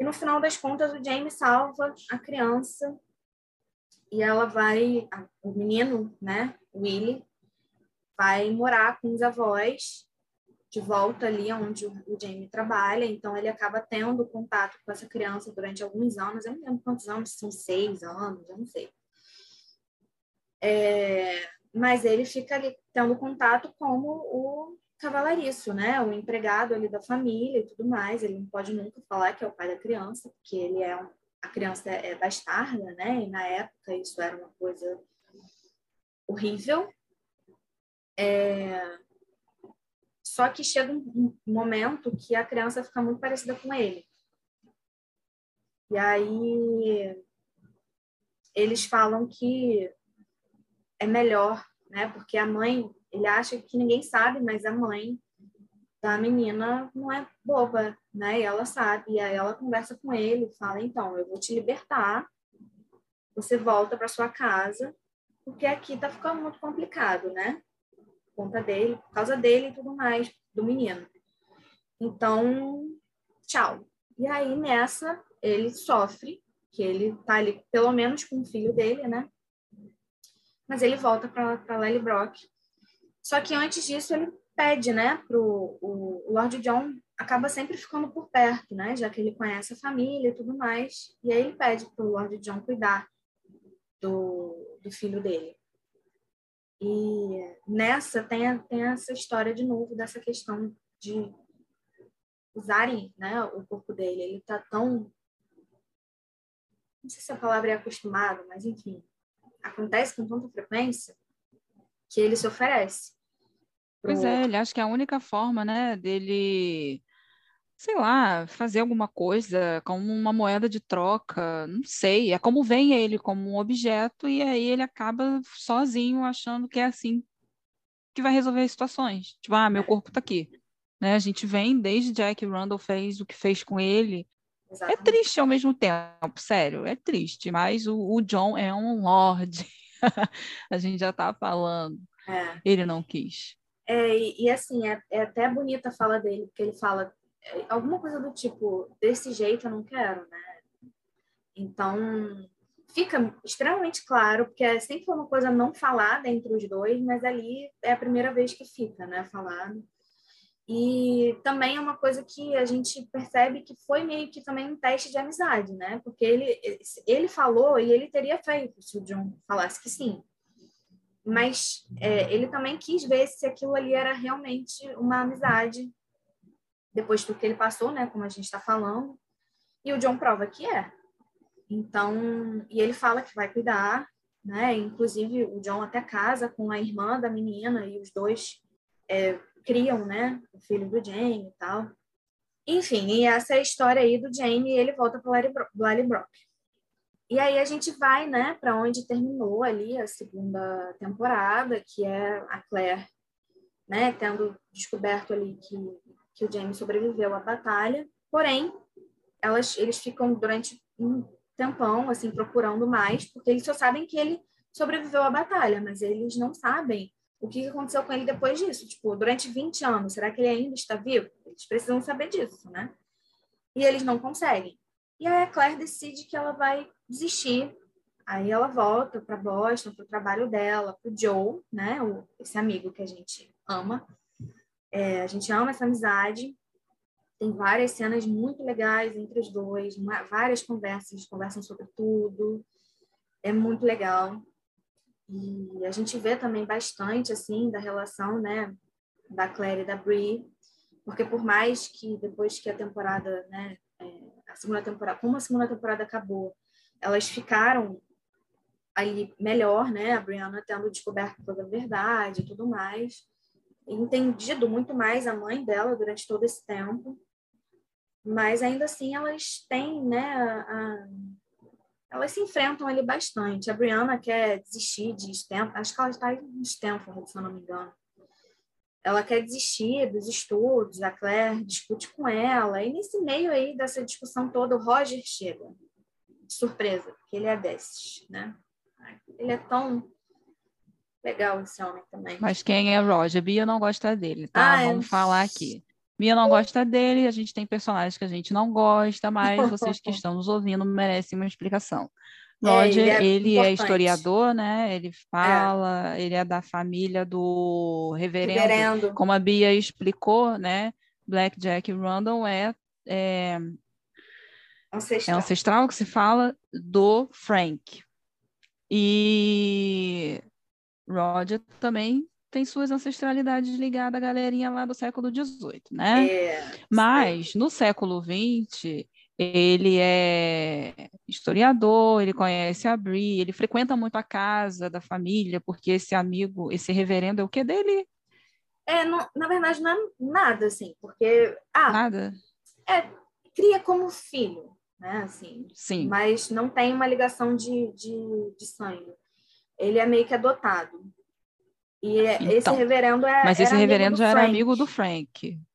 E no final das contas, o James salva a criança e ela vai, o menino, né, Willie, vai morar com os avós de volta ali onde o Jamie trabalha, então ele acaba tendo contato com essa criança durante alguns anos, eu não lembro quantos anos, são seis anos, eu não sei. É, mas ele fica ali tendo contato como o cavalariço, né? O empregado ali da família e tudo mais. Ele não pode nunca falar que é o pai da criança, porque ele é a criança é bastarda, né? E na época isso era uma coisa horrível. É... Só que chega um momento que a criança fica muito parecida com ele. E aí eles falam que é melhor, né? Porque a mãe, ele acha que ninguém sabe, mas a mãe da menina não é boba, né? E ela sabe. E aí ela conversa com ele, fala: então, eu vou te libertar, você volta para sua casa, porque aqui tá ficando muito complicado, né? Conta dele, por causa dele e tudo mais, do menino. Então, tchau. E aí nessa ele sofre, que ele tá ali pelo menos com o filho dele, né? mas ele volta para Lily Brock. Só que antes disso ele pede, né, pro o Lord John acaba sempre ficando por perto, né? Já que ele conhece a família e tudo mais. E aí ele pede para o Lord John cuidar do, do filho dele. E nessa tem, tem essa história de novo dessa questão de usarem né, o corpo dele. Ele está tão. Não sei se a palavra é acostumado, mas enfim, acontece com tanta frequência que ele se oferece. Pois é, ele acha que é a única forma, né, dele sei lá, fazer alguma coisa como uma moeda de troca, não sei. É como vem ele como um objeto e aí ele acaba sozinho achando que é assim que vai resolver as situações. Tipo, ah, meu corpo tá aqui. Né? A gente vem desde Jack Randall fez o que fez com ele. É Exatamente. É triste ao mesmo tempo, sério, é triste, mas o, o John é um lord. <laughs> a gente já tá falando. É. Ele não quis. É, e, e assim, é, é até bonita a fala dele, porque ele fala alguma coisa do tipo, desse jeito eu não quero, né? Então, fica extremamente claro, porque é sempre foi uma coisa não falada entre os dois, mas ali é a primeira vez que fica, né, falado. E também é uma coisa que a gente percebe que foi meio que também um teste de amizade, né? Porque ele, ele falou e ele teria feito se o John falasse que sim. Mas é, ele também quis ver se aquilo ali era realmente uma amizade depois do que ele passou, né, como a gente está falando. E o John prova que é. Então, e ele fala que vai cuidar, né? Inclusive o John até casa com a irmã da menina e os dois é, criam, né, o filho do Jamie e tal. Enfim, e essa é a história aí do Jamie e ele volta para o Brock. E aí a gente vai, né, para onde terminou ali a segunda temporada, que é a Claire, né, tendo descoberto ali que que o James sobreviveu à batalha, porém, elas, eles ficam durante um tempão, assim, procurando mais, porque eles só sabem que ele sobreviveu à batalha, mas eles não sabem o que aconteceu com ele depois disso. Tipo, durante 20 anos, será que ele ainda está vivo? Eles precisam saber disso, né? E eles não conseguem. E aí a Claire decide que ela vai desistir. Aí ela volta para Boston, para o trabalho dela, para o Joe, né? O, esse amigo que a gente ama. É, a gente ama essa amizade. Tem várias cenas muito legais entre os dois, várias conversas, conversam sobre tudo. É muito legal. E a gente vê também bastante assim da relação, né, da Claire e da Brie, porque por mais que depois que a temporada, né, é, a segunda temporada, como a segunda temporada acabou, elas ficaram ali melhor, né, a Brianna tendo descoberto toda a verdade e tudo mais entendido muito mais a mãe dela durante todo esse tempo, mas ainda assim elas têm, né, a, elas se enfrentam ali bastante. A Brianna quer desistir de Stanford, acho que ela está em Stanford, se eu não me engano. Ela quer desistir dos estudos, a Claire discute com ela, e nesse meio aí dessa discussão toda, o Roger chega, de surpresa, porque ele é desses, né? Ele é tão legal esse homem também. Mas quem é Roger? Bia não gosta dele, tá? Ah, Vamos falar aqui. Bia não gosta dele, a gente tem personagens que a gente não gosta, mas vocês que <laughs> estão nos ouvindo merecem uma explicação. É, Roger, é, ele, é, ele é, historiador, né? Ele fala, é. ele é da família do reverendo, reverendo, como a Bia explicou, né? Black Jack Randall é, é ancestral. é ancestral que se fala do Frank. E Roger também tem suas ancestralidades ligadas à galerinha lá do século XVIII, né? É, Mas no século XX ele é historiador, ele conhece a Brie, ele frequenta muito a casa da família, porque esse amigo, esse reverendo é o que dele? É, não, na verdade não é nada, assim, porque... Ah, nada? É, cria como filho, né, assim. Sim. Mas não tem uma ligação de, de, de sangue ele é meio que adotado. E é, então, esse reverendo é. Mas esse reverendo já era amigo do Frank,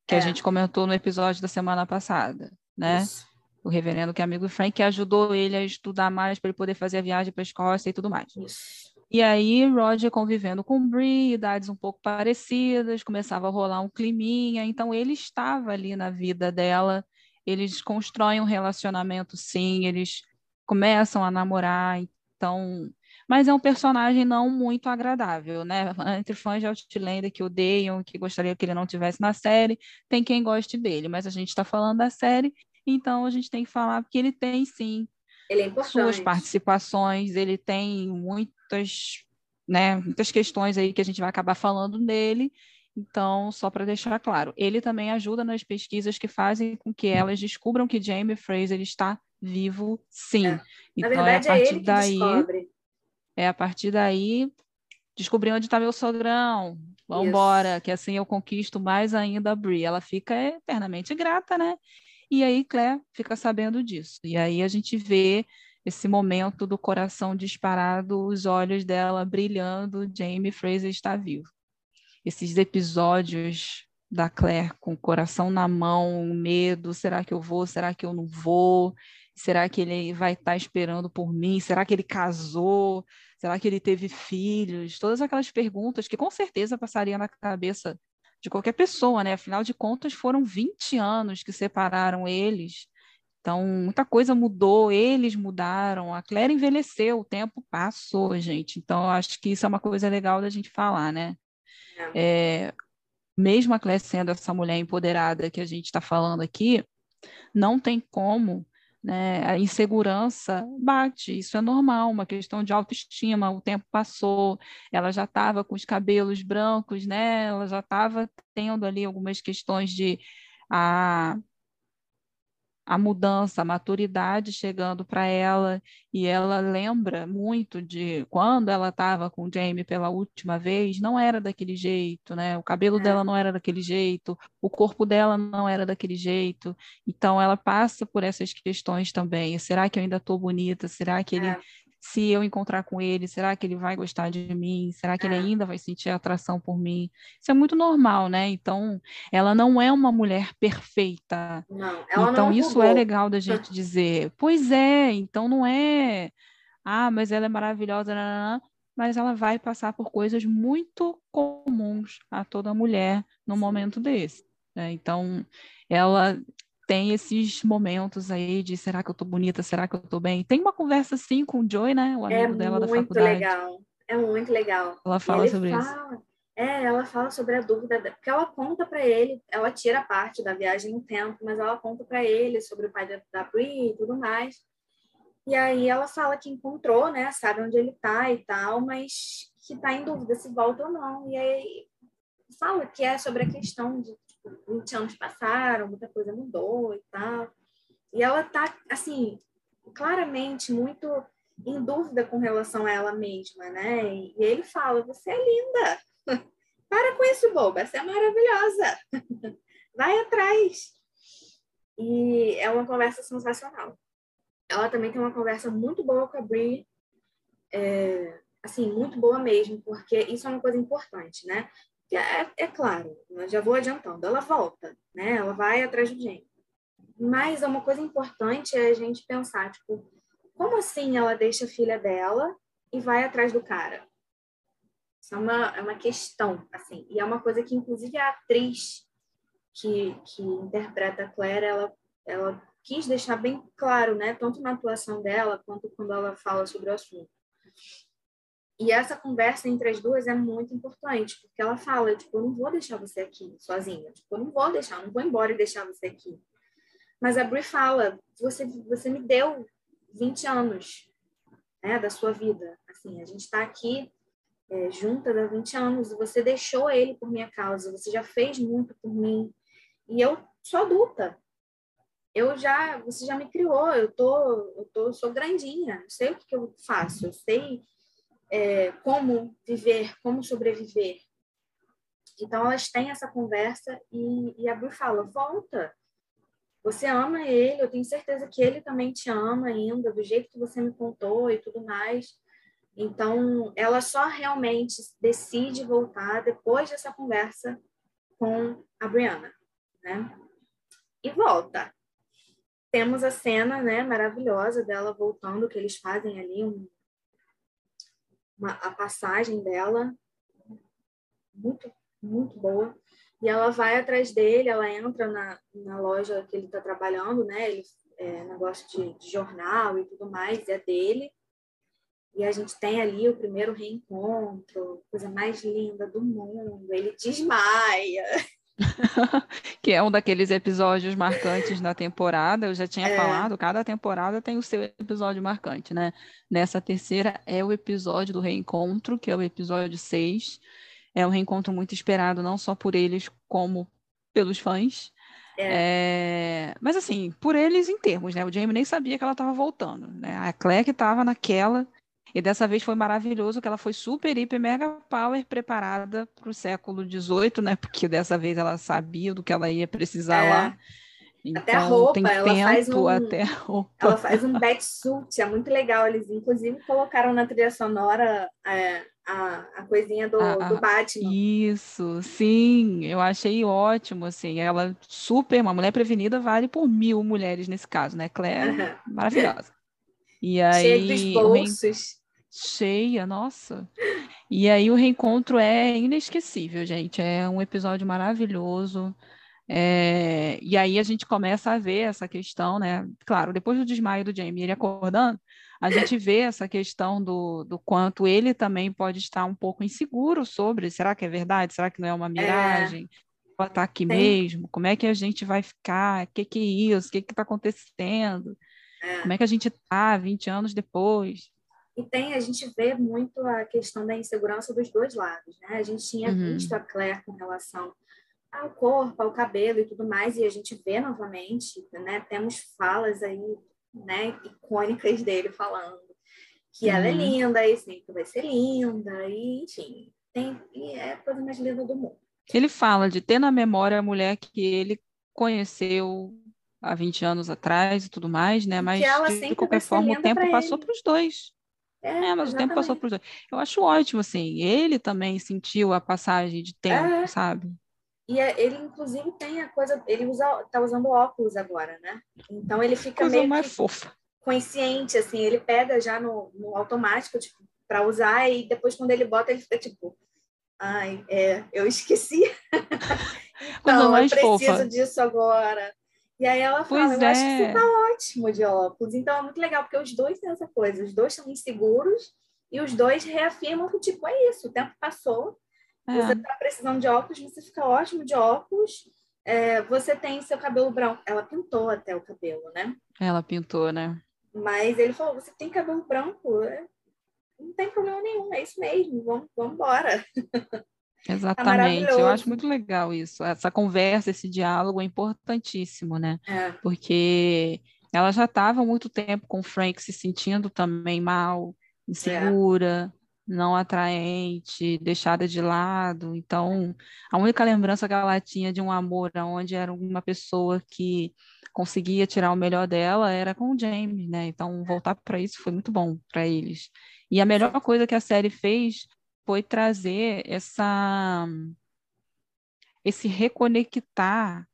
que é. a gente comentou no episódio da semana passada, né? Isso. O reverendo que é amigo do Frank, que ajudou ele a estudar mais para ele poder fazer a viagem para a Escócia e tudo mais. Isso. E aí, Roger convivendo com Brie, idades um pouco parecidas, começava a rolar um climinha, então ele estava ali na vida dela, eles constroem um relacionamento sim, eles começam a namorar, então mas é um personagem não muito agradável, né? Entre fãs de Outlander que odeiam, que gostariam que ele não tivesse na série, tem quem goste dele, mas a gente está falando da série, então a gente tem que falar que ele tem sim é suas participações, ele tem muitas, né, muitas questões aí que a gente vai acabar falando dele. Então, só para deixar claro, ele também ajuda nas pesquisas que fazem com que elas descubram que Jamie Fraser está vivo, sim. É. Então, verdade, é a é partir ele que daí, descobre. É a partir daí descobrir onde está meu sogrão. Vamos embora, que assim eu conquisto mais ainda a Brie. Ela fica eternamente grata, né? E aí Claire fica sabendo disso. E aí a gente vê esse momento do coração disparado, os olhos dela brilhando, Jamie Fraser está vivo. Esses episódios da Claire com o coração na mão, medo, será que eu vou, será que eu não vou? Será que ele vai estar esperando por mim? Será que ele casou? Será que ele teve filhos? Todas aquelas perguntas que com certeza passariam na cabeça de qualquer pessoa, né? Afinal de contas, foram 20 anos que separaram eles. Então, muita coisa mudou, eles mudaram, a Claire envelheceu, o tempo passou, gente. Então, acho que isso é uma coisa legal da gente falar, né? É, mesmo a Claire sendo essa mulher empoderada que a gente está falando aqui, não tem como né? A insegurança bate, isso é normal, uma questão de autoestima. O tempo passou, ela já estava com os cabelos brancos, né? Ela já estava tendo ali algumas questões de a a mudança, a maturidade chegando para ela, e ela lembra muito de quando ela estava com o Jamie pela última vez, não era daquele jeito, né? O cabelo é. dela não era daquele jeito, o corpo dela não era daquele jeito. Então ela passa por essas questões também. Será que eu ainda estou bonita? Será que ele é se eu encontrar com ele, será que ele vai gostar de mim? Será que ele é. ainda vai sentir atração por mim? Isso é muito normal, né? Então, ela não é uma mulher perfeita. Não, então, não isso é legal da gente dizer. Pois é, então não é. Ah, mas ela é maravilhosa, mas ela vai passar por coisas muito comuns a toda mulher no momento desse. Né? Então, ela tem esses momentos aí de será que eu tô bonita, será que eu tô bem? Tem uma conversa assim com o Joy, né? O amigo é dela da faculdade. É muito legal. É muito legal. Ela fala sobre fala, isso. É, ela fala sobre a dúvida, porque ela conta para ele, ela tira parte da viagem no tempo, mas ela conta para ele sobre o pai da, da Brie e tudo mais. E aí ela fala que encontrou, né, sabe onde ele tá e tal, mas que tá em dúvida se volta ou não. E aí fala que é sobre a questão de 20 anos passaram, muita coisa mudou e tal. E ela tá, assim, claramente muito em dúvida com relação a ela mesma, né? E ele fala: Você é linda. <laughs> Para com isso, boba. Você é maravilhosa. <laughs> Vai atrás. E é uma conversa sensacional. Ela também tem uma conversa muito boa com a Brie. É, assim, muito boa mesmo, porque isso é uma coisa importante, né? É, é claro, já vou adiantando, ela volta, né? Ela vai atrás do Jamie. Mas é uma coisa importante é a gente pensar, tipo, como assim ela deixa a filha dela e vai atrás do cara? Isso é uma, é uma questão, assim. E é uma coisa que, inclusive, a atriz que, que interpreta a Claire, ela, ela quis deixar bem claro, né? Tanto na atuação dela, quanto quando ela fala sobre o assunto. E essa conversa entre as duas é muito importante, porque ela fala, tipo, eu não vou deixar você aqui sozinha, tipo, eu não vou deixar, eu não vou embora e deixar você aqui. Mas a Brie fala, você, você me deu 20 anos né, da sua vida, assim, a gente está aqui é, juntas há 20 anos e você deixou ele por minha causa, você já fez muito por mim, e eu sou adulta, eu já, você já me criou, eu tô, eu tô, sou grandinha, eu sei o que, que eu faço, eu sei é, como viver, como sobreviver. Então, elas têm essa conversa e, e a Bru fala: volta, você ama ele, eu tenho certeza que ele também te ama ainda, do jeito que você me contou e tudo mais. Então, ela só realmente decide voltar depois dessa conversa com a Brianna, né? E volta. Temos a cena, né, maravilhosa dela voltando, que eles fazem ali um, uma, a passagem dela, muito, muito boa. E ela vai atrás dele, ela entra na, na loja que ele está trabalhando, né? Ele é, negócio de, de, jornal e tudo mais, é dele. E a gente tem ali o primeiro reencontro, coisa mais linda do mundo. Ele desmaia. <laughs> <laughs> que é um daqueles episódios marcantes da temporada. Eu já tinha É. falado, cada temporada tem o seu episódio marcante, né? Nessa terceira é o episódio do reencontro, que é o episódio 6. É um reencontro muito esperado, não só por eles, como pelos fãs. É, Mas assim, por eles em termos, né? O Jamie nem sabia que ela estava voltando, né? A Claire que estava naquela, e dessa vez foi maravilhoso que ela foi super, hiper, mega power preparada para o século XVIII, né? Porque dessa vez ela sabia do que ela ia precisar É. lá. Até a Então, roupa, tem ela faz tempo um- até. Ela faz um backsuit, é muito legal. Eles, inclusive, colocaram na trilha sonora é, a, a coisinha do, A- a- do Batman. Isso, sim, eu achei ótimo, assim, ela super, uma mulher prevenida vale por mil mulheres nesse caso, né? Claire, Aham. maravilhosa. E Cheia dos aí, reen- bolsos. Cheia, nossa. E aí o reencontro é inesquecível, gente, é um episódio maravilhoso. É, E aí a gente começa a ver essa questão, né? Claro, depois do desmaio do Jamie, ele acordando, a gente vê essa questão do, do quanto ele também pode estar um pouco inseguro sobre, será que é verdade? Será que não é uma miragem? Ela está aqui Tem- mesmo? Como é que a gente vai ficar? O que que é isso? O que está acontecendo? É. Como é que a gente está 20 anos depois? E tem, a gente vê muito a questão da insegurança dos dois lados, né? A gente tinha Uhum. visto a Claire com relação ao corpo, ao cabelo e tudo mais, e a gente vê novamente, né? Temos falas aí, né, icônicas dele falando que ela é Uhum. linda e sempre vai ser linda, e enfim, tem, e é a coisa mais linda do mundo. Ele fala de ter na memória a mulher que ele conheceu há 20 anos atrás e tudo mais, né? Mas de qualquer forma o tempo passou para os dois. É, mas o tempo passou exatamente. dois. Eu acho ótimo, assim. Ele também sentiu a passagem de tempo, É. sabe? E é- ele, inclusive, tem a coisa. Ele usa, tá usando óculos agora, né? Então ele fica Coisa meio mais fofa. consciente, assim, ele pega já no, no automático, tipo, para usar, e depois quando ele bota, ele fica tipo. Ai, é, eu esqueci. <laughs> Então, eu preciso fofa. disso agora. E aí ela fala, Pois eu acho que é. você tá ótimo de óculos. Então é muito legal, porque os dois têm essa coisa, os dois são inseguros e os dois reafirmam que, tipo, é isso, o tempo passou, você É. tá precisando de óculos, você fica ótimo de óculos. É, você tem seu cabelo branco. Ela pintou até o cabelo, né? Ela pintou, né? Mas ele falou: você tem cabelo branco? É, Não tem problema nenhum, é isso mesmo, vamos, vamos embora. <laughs> Exatamente. Eu acho muito legal isso. Essa conversa, esse diálogo é importantíssimo, né? É, porque ela já estava há muito tempo com o Frank se sentindo também mal, insegura, não atraente, deixada de lado. Então, a única lembrança que ela tinha de um amor onde era uma pessoa que conseguia tirar o melhor dela era com o James, né? Então, voltar para isso foi muito bom para eles. E a melhor coisa que a série fez foi trazer essa esse reconectar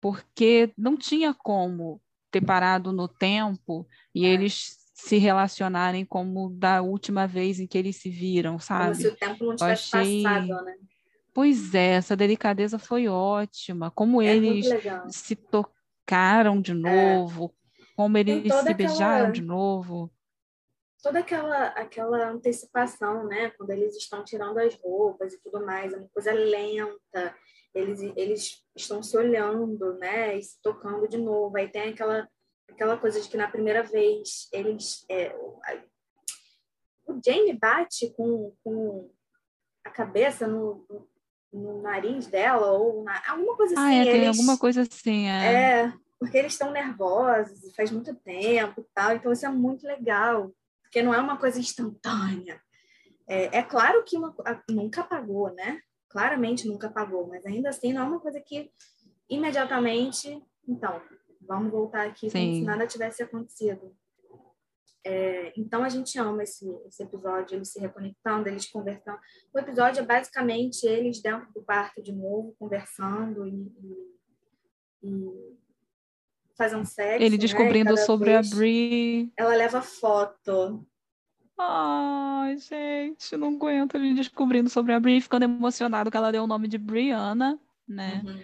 porque não tinha como ter parado no tempo e É. eles se relacionarem como da última vez em que eles se viram, como sabe? se o tempo não tivesse achei- passado, né? Pois é, essa delicadeza foi ótima. Como É eles se tocaram de novo, como eles se aquela- beijaram de novo. Toda aquela, aquela antecipação, né? Quando eles estão tirando as roupas e tudo mais, é uma coisa lenta. Eles, eles estão se olhando, né? E se tocando de novo. Aí tem aquela, aquela coisa de que na primeira vez eles. É, o, Jamie bate com, com a cabeça no, no, no nariz dela, ou na, alguma coisa Ah, assim. é, tem alguma coisa assim, é. É, porque eles estão nervosos faz muito tempo e tal, então isso é muito legal, porque não é uma coisa instantânea. É, é claro que uma- a- nunca apagou, né? Claramente nunca apagou, mas ainda assim não é uma coisa que imediatamente, então, vamos voltar aqui como se Sim. nada tivesse acontecido. É, então a gente ama esse, esse episódio, eles se reconectando, eles conversando. O episódio é basicamente eles dentro do quarto de novo, conversando e- e fazendo sexo. Ele né? descobrindo Cada sobre a vez Brie. Ela leva foto. Ai, gente, não aguento ele descobrindo sobre a Brie, ficando emocionado que ela deu o nome de Brianna, né? Uhum.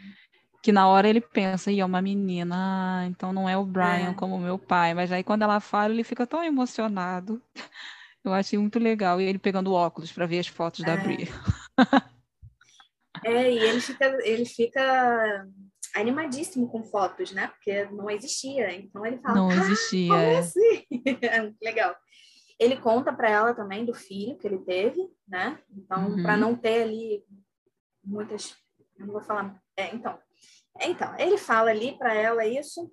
Que na hora ele pensa, e é uma menina, ah, então não é o Brian É. como meu pai. Mas aí quando ela fala, ele fica tão emocionado. <laughs> Eu achei muito legal. E ele pegando óculos para ver as fotos da É. Brie. É, e ele fica, ele fica animadíssimo com fotos, né? Porque não existia. Então ele fala, Não "Ah, existia. como é. assim? <laughs> É legal. Ele conta para ela também do filho que ele teve, né? Então, Uhum. para não ter ali muitas. Eu não vou falar. É, então. Então, ele fala ali para ela isso.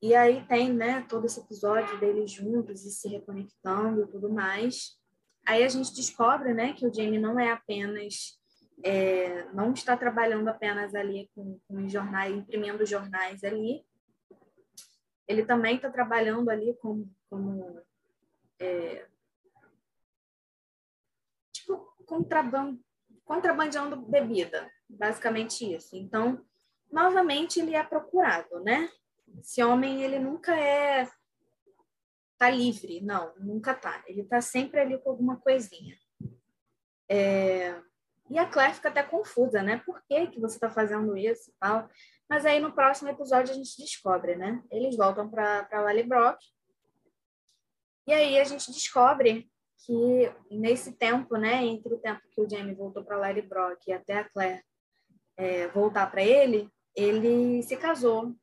E aí tem, né, todo esse episódio deles juntos e se reconectando e tudo mais. Aí a gente descobre, né, que o Jamie não é apenas. É, não está trabalhando apenas ali com, com os jornais, imprimindo jornais ali. Ele também está trabalhando ali como, como é, tipo, contraban, contrabandeando bebida, basicamente isso. Então, novamente, ele é procurado, né? Esse homem, ele nunca é tá livre, não, nunca tá. Ele tá sempre ali com alguma coisinha. É, E a Claire fica até confusa, né? Por que, que você tá fazendo isso e tal? Mas aí no próximo episódio a gente descobre, né? Eles voltam para Lally Brock. E aí a gente descobre que nesse tempo, né, entre o tempo que o Jamie voltou para Lally Brock e até a Claire é, voltar para ele, ele se casou.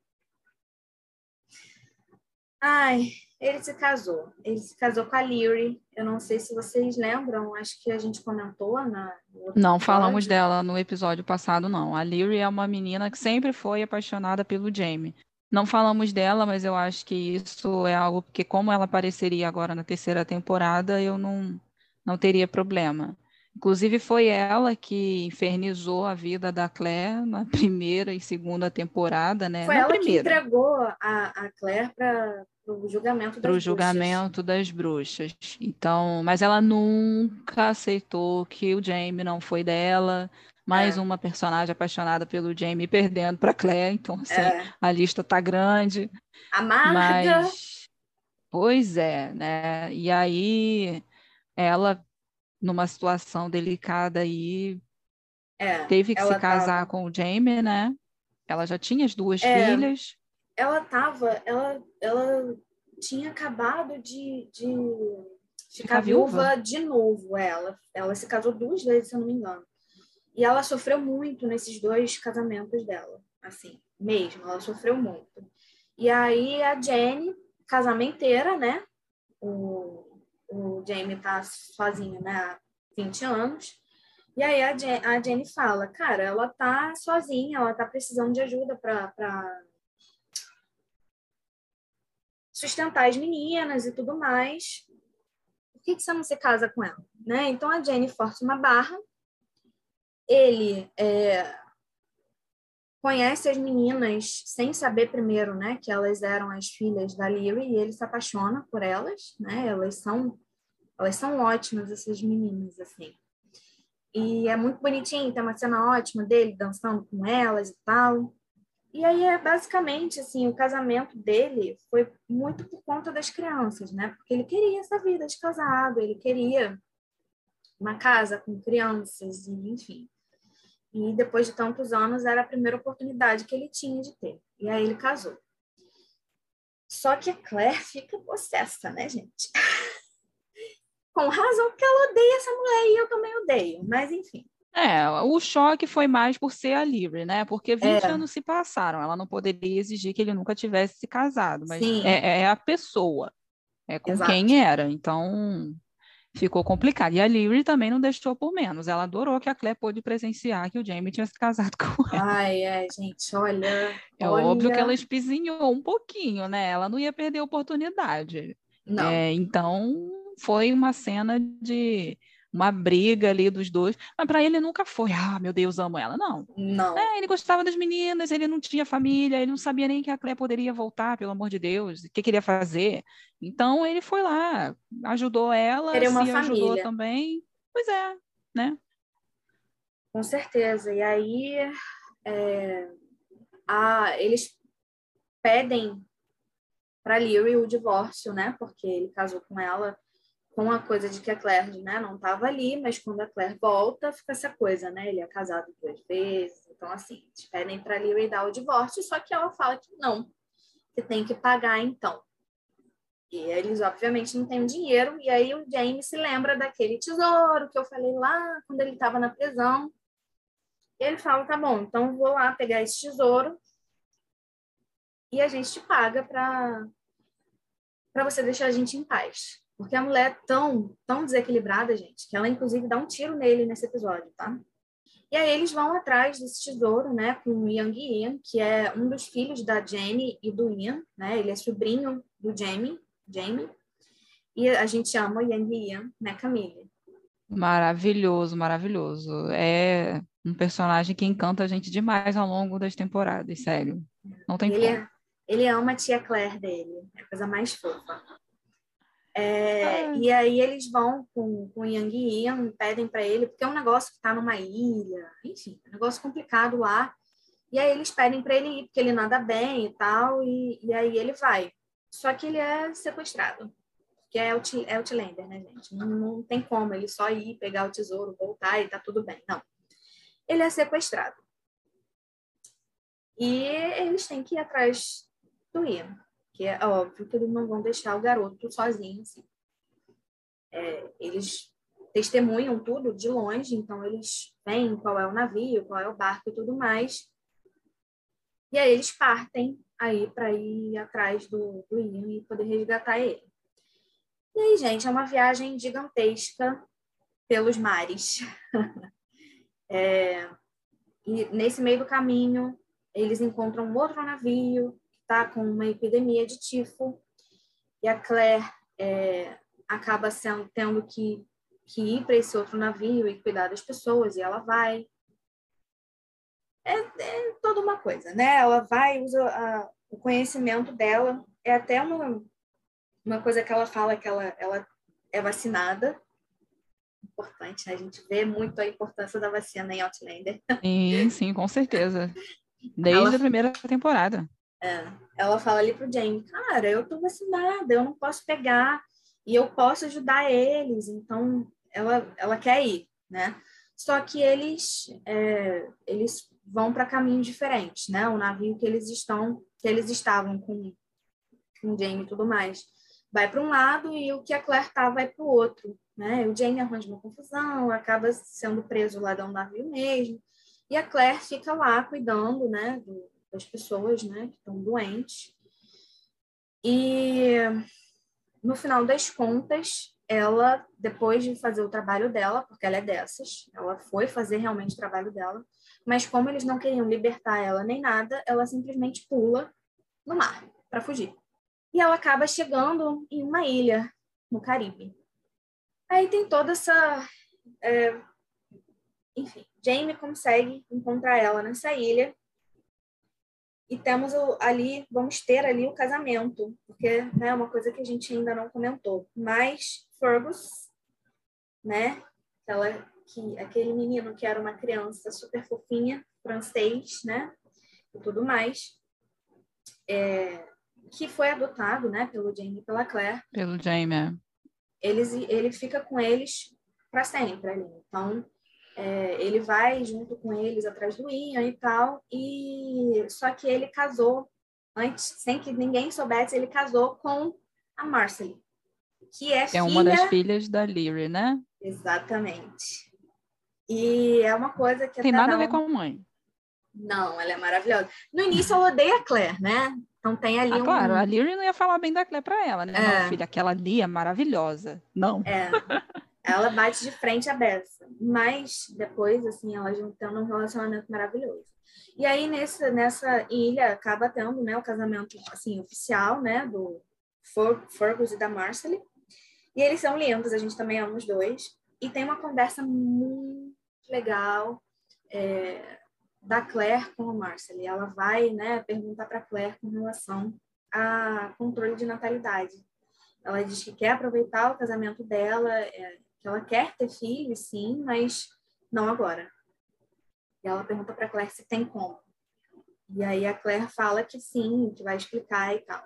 Ai, ele se casou. Ele se casou com a Leary. Eu não sei se vocês lembram, acho que a gente comentou na. Não falamos episódio. dela no episódio passado, não. A Lyri é uma menina que sempre foi apaixonada pelo Jamie. Não falamos dela, mas eu acho que isso é algo que, como ela apareceria agora na terceira temporada, eu não, não teria problema. Inclusive, foi ela que infernizou a vida da Claire na <laughs> primeira e segunda temporada, né? Foi na ela que primeira. entregou a, a Claire para o julgamento das para o bruxas. julgamento das bruxas. Então, mas ela nunca aceitou que o Jamie não foi dela. Mais É. uma personagem apaixonada pelo Jamie perdendo para Claire. Então, assim, É, a lista tá grande. amarga. Mas, pois é, né? E aí, ela, numa situação delicada aí, É, teve que se casar tava- com o Jamie, né? Ela já tinha as duas É. filhas. ela tava, ela, ela tinha acabado de, de ficar Ficar viúva? viúva de novo. Ela, ela se casou duas vezes, se eu não me engano. E ela sofreu muito nesses dois casamentos dela, assim, mesmo. Ela sofreu muito. E aí a Jenny, casamenteira, né? O, o Jamie tá sozinho, né? Há 20 anos. E aí a, Jen, a Jenny fala, cara, ela tá sozinha, ela tá precisando de ajuda para sustentar as meninas e tudo mais. Por que, que você não se casa com ela? Né? Então a Jenny força uma barra. Ele é, conhece as meninas sem saber primeiro, né, que elas eram as filhas da Lyra e ele se apaixona por elas, né? Elas são elas são ótimas essas meninas assim. E é muito bonitinho, tem uma cena ótima dele dançando com elas e tal. E aí é basicamente assim, o casamento dele foi muito por conta das crianças, né? Porque ele queria essa vida de casado, ele queria uma casa com crianças, e, enfim. E depois de tantos anos era a primeira oportunidade que ele tinha de ter. E aí ele casou. Só que a Claire fica possessa, né, gente? <laughs> Com razão, porque ela odeia essa mulher e eu também odeio, mas enfim. É, o choque foi mais por ser a Livre, né? Porque 20 É. anos se passaram, ela não poderia exigir que ele nunca tivesse se casado, mas Sim. é, é a pessoa, é com Exato. quem era, então ficou complicado. E a Livre também não deixou por menos, ela adorou que a Claire pôde presenciar que o Jamie tinha se casado <laughs> com ela. Ai, é, gente, olha. É olha... óbvio que ela espizinhou um pouquinho, né? Ela não ia perder a oportunidade. Não, É, então foi uma cena de uma briga ali dos dois, mas para ele nunca foi, ah, meu Deus, amo ela. Não. não. É, ele gostava das meninas, ele não tinha família, ele não sabia nem que a Clé poderia voltar, pelo amor de Deus, o que queria fazer. Então ele foi lá, ajudou ela, Queria uma se ajudou família. também. Pois é, né? Com certeza. E aí é, a, eles pedem para Lyrie o divórcio, né? Porque ele casou com ela com a coisa de que a Claire né, não estava ali, mas quando a Claire volta, fica essa coisa, né? Ele é casado duas vezes. Então, assim, eles pedem para Lyrie dar o divórcio, só que ela fala que não, que tem que pagar então. E eles, obviamente, não têm dinheiro. E aí o James se lembra daquele tesouro que eu falei lá quando ele estava na prisão. E ele fala: tá bom, então vou lá pegar esse tesouro e a gente te paga para você deixar a gente em paz. Porque a mulher é tão, tão desequilibrada, gente, que ela inclusive dá um tiro nele nesse episódio, tá? E aí eles vão atrás desse tesouro, né, com o Yang Ian, que é um dos filhos da Jenny e do Ian, né? Ele é sobrinho do Jamie, Jamie. E a gente ama o Yang Ian, né, Camille? Maravilhoso, maravilhoso. É um personagem que encanta a gente demais ao longo das temporadas, sério. Não tem ele, como. é, ele ama a tia Claire dele, é a coisa mais fofa. É, e aí eles vão com, com o Yang Ian, pedem para ele, porque é um negócio que está numa ilha, enfim, é um negócio complicado lá. E aí eles pedem para ele ir, porque ele nada bem e tal, e, e aí ele vai. Só que ele é sequestrado, que é o é Outlander, né, gente? Não, não tem como ele só ir, pegar o tesouro, voltar e tá tudo bem. Não. Ele é sequestrado. E eles têm que ir atrás do Ian que é óbvio que eles não vão deixar o garoto sozinho, assim. É, eles testemunham tudo de longe, então eles veem qual é o navio, qual é o barco e tudo mais. E aí eles partem aí para ir atrás do, do Ian e poder resgatar ele. E aí, gente, é uma viagem gigantesca pelos mares. <laughs> é, e nesse meio do caminho, eles encontram um outro navio está com uma epidemia de tifo e a Claire é, acaba sendo, tendo que, que ir para esse outro navio e cuidar das pessoas e ela vai. É, é toda uma coisa, né? Ela vai, usa a, o conhecimento dela. É até uma, uma coisa que ela fala que ela, ela é vacinada. Importante, né? a gente vê muito a importância da vacina em Outlander. Sim, sim, com certeza. Desde ela... a primeira temporada. É, ela fala ali pro Jamie, cara, eu tô vacinada, eu não posso pegar e eu posso ajudar eles, então ela, ela quer ir, né? Só que eles é, eles vão para caminhos diferentes, né? O navio que eles estão, que eles estavam com com o Jamie e tudo mais, vai para um lado e o que a Claire tá vai para o outro, né? O Jamie arranja uma confusão, acaba sendo preso lá do navio mesmo, e a Claire fica lá cuidando, né? Do, das pessoas né, que estão doentes. E no final das contas, ela, depois de fazer o trabalho dela, porque ela é dessas, ela foi fazer realmente o trabalho dela, mas como eles não queriam libertar ela nem nada, ela simplesmente pula no mar para fugir. E ela acaba chegando em uma ilha no Caribe. Aí tem toda essa. É... Enfim, Jamie consegue encontrar ela nessa ilha e temos ali, vamos ter ali o casamento, porque né, é uma coisa que a gente ainda não comentou. Mas Fergus, né, aquela, que, aquele menino que era uma criança super fofinha, francês, né, e tudo mais, é, que foi adotado, né, pelo Jamie e pela Claire. Pelo Jamie, é. Eles, ele fica com eles para sempre ali. Então, é, ele vai junto com eles atrás do Ian e tal, e só que ele casou antes, sem que ninguém soubesse, ele casou com a Marcely, que é, é filha... uma das filhas da Lyre, né? Exatamente. E é uma coisa que tem nada a ver com a mãe. Não, ela é maravilhosa. No início ela odeia a Claire, né? Então tem ali ah, um... Claro, a Lyre não ia falar bem da Claire para ela, né? É. Não, filha, aquela ali é maravilhosa. Não. É. <laughs> Ela bate de frente a Bessa, mas depois, assim, ela juntando um relacionamento maravilhoso. E aí, nesse, nessa ilha, acaba tendo, né, o casamento, assim, oficial, né, do Fergus e da Marcely. E eles são lindos, a gente também ama os dois. E tem uma conversa muito legal é, da Claire com a Marcely. Ela vai, né, perguntar para Claire com relação a controle de natalidade. Ela diz que quer aproveitar o casamento dela, é, que ela quer ter filhos, sim, mas não agora. E ela pergunta para Claire se tem como. E aí a Claire fala que sim, que vai explicar e tal.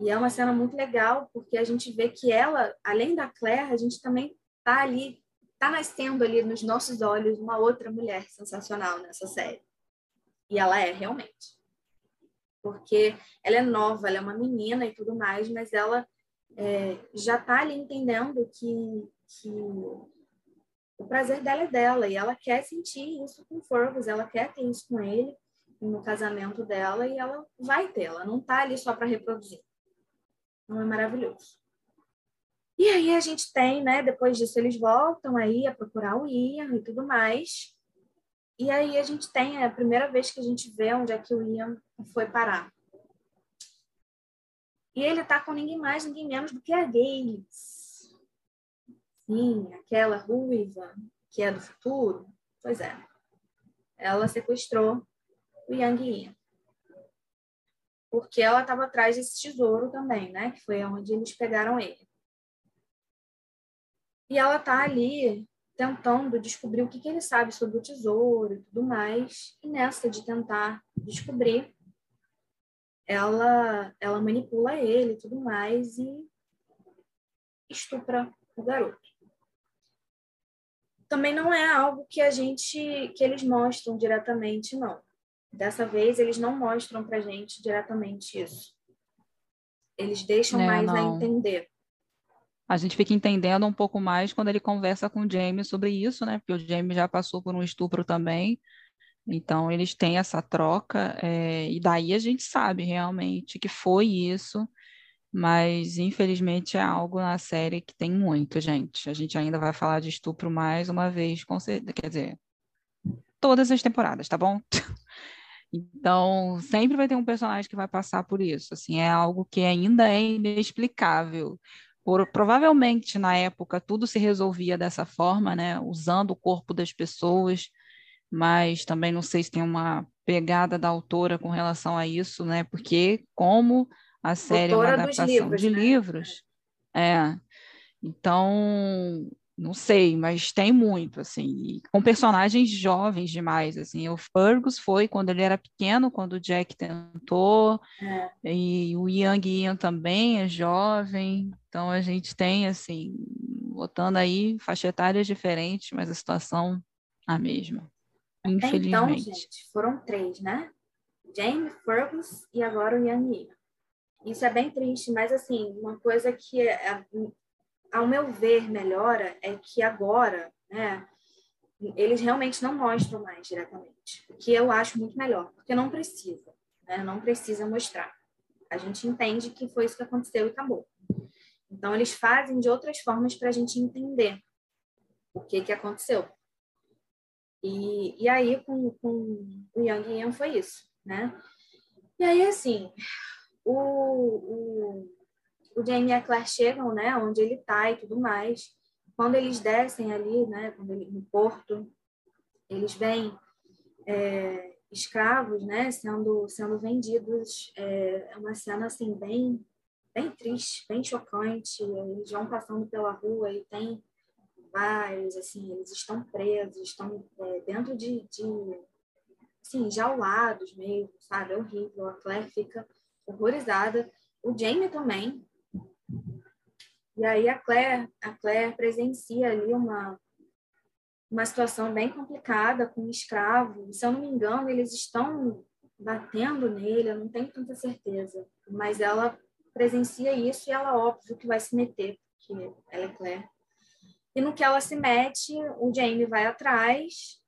E é uma cena muito legal, porque a gente vê que ela, além da Claire, a gente também tá ali, tá nascendo ali nos nossos olhos uma outra mulher sensacional nessa série. E ela é realmente. Porque ela é nova, ela é uma menina e tudo mais, mas ela é, já está ali entendendo que, que o prazer dela é dela e ela quer sentir isso com Fergus, ela quer ter isso com ele no casamento dela e ela vai ter, ela não está ali só para reproduzir. Não é maravilhoso. E aí a gente tem, né, depois disso eles voltam aí a procurar o Ian e tudo mais. E aí a gente tem é a primeira vez que a gente vê onde é que o Ian foi parar. E ele tá com ninguém mais, ninguém menos do que a Gales. Aquela ruiva que é do futuro. Pois é. Ela sequestrou o Yang Ian. Porque ela estava atrás desse tesouro também, né? Que foi onde eles pegaram ele. E ela tá ali tentando descobrir o que, que ele sabe sobre o tesouro e tudo mais. E nessa de tentar descobrir, ela, ela manipula ele e tudo mais e estupra o garoto. Também não é algo que a gente que eles mostram diretamente, não. Dessa vez eles não mostram pra gente diretamente isso. Eles deixam é, mais não. a entender. A gente fica entendendo um pouco mais quando ele conversa com o James sobre isso, né? Porque o James já passou por um estupro também. Então, eles têm essa troca, é, e daí a gente sabe realmente que foi isso, mas infelizmente é algo na série que tem muito, gente. A gente ainda vai falar de estupro mais uma vez, com certeza, quer dizer, todas as temporadas, tá bom? <laughs> Então, sempre vai ter um personagem que vai passar por isso. Assim, é algo que ainda é inexplicável. Por, provavelmente na época tudo se resolvia dessa forma, né? Usando o corpo das pessoas mas também não sei se tem uma pegada da autora com relação a isso, né? Porque como a série autora é uma adaptação livros, de né? livros, é. Então, não sei, mas tem muito, assim, com personagens jovens demais, assim, o Fergus foi quando ele era pequeno, quando o Jack tentou, é. e o Young Ian também é jovem, então a gente tem, assim, botando aí faixa etárias diferentes, mas a situação a mesma. Até então, gente, foram três, né? Jamie, Fergus e agora o Ian Isso é bem triste, mas assim, uma coisa que, é, é, ao meu ver, melhora é que agora, né, eles realmente não mostram mais diretamente, o que eu acho muito melhor, porque não precisa, né, não precisa mostrar. A gente entende que foi isso que aconteceu e acabou. Então, eles fazem de outras formas para a gente entender o que, que aconteceu. E, e aí, com, com o Yang Yan foi isso, né? E aí, assim, o, o, o Jamie e a Claire chegam, né, onde ele tá e tudo mais. Quando eles descem ali, né, quando ele, no porto, eles veem é, escravos, né, sendo, sendo vendidos. É, é uma cena, assim, bem, bem triste, bem chocante. Eles vão passando pela rua e tem vários, assim, eles estão presos, estão é, dentro de, de assim, jaulados mesmo, sabe? É horrível. A Claire fica horrorizada. O Jamie também. E aí a Claire, a Claire presencia ali uma, uma situação bem complicada com um escravo. Se eu não me engano, eles estão batendo nele, eu não tenho tanta certeza. Mas ela presencia isso e ela, óbvio, que vai se meter, porque ela é Claire. E no que ela se mete, o Jamie vai atrás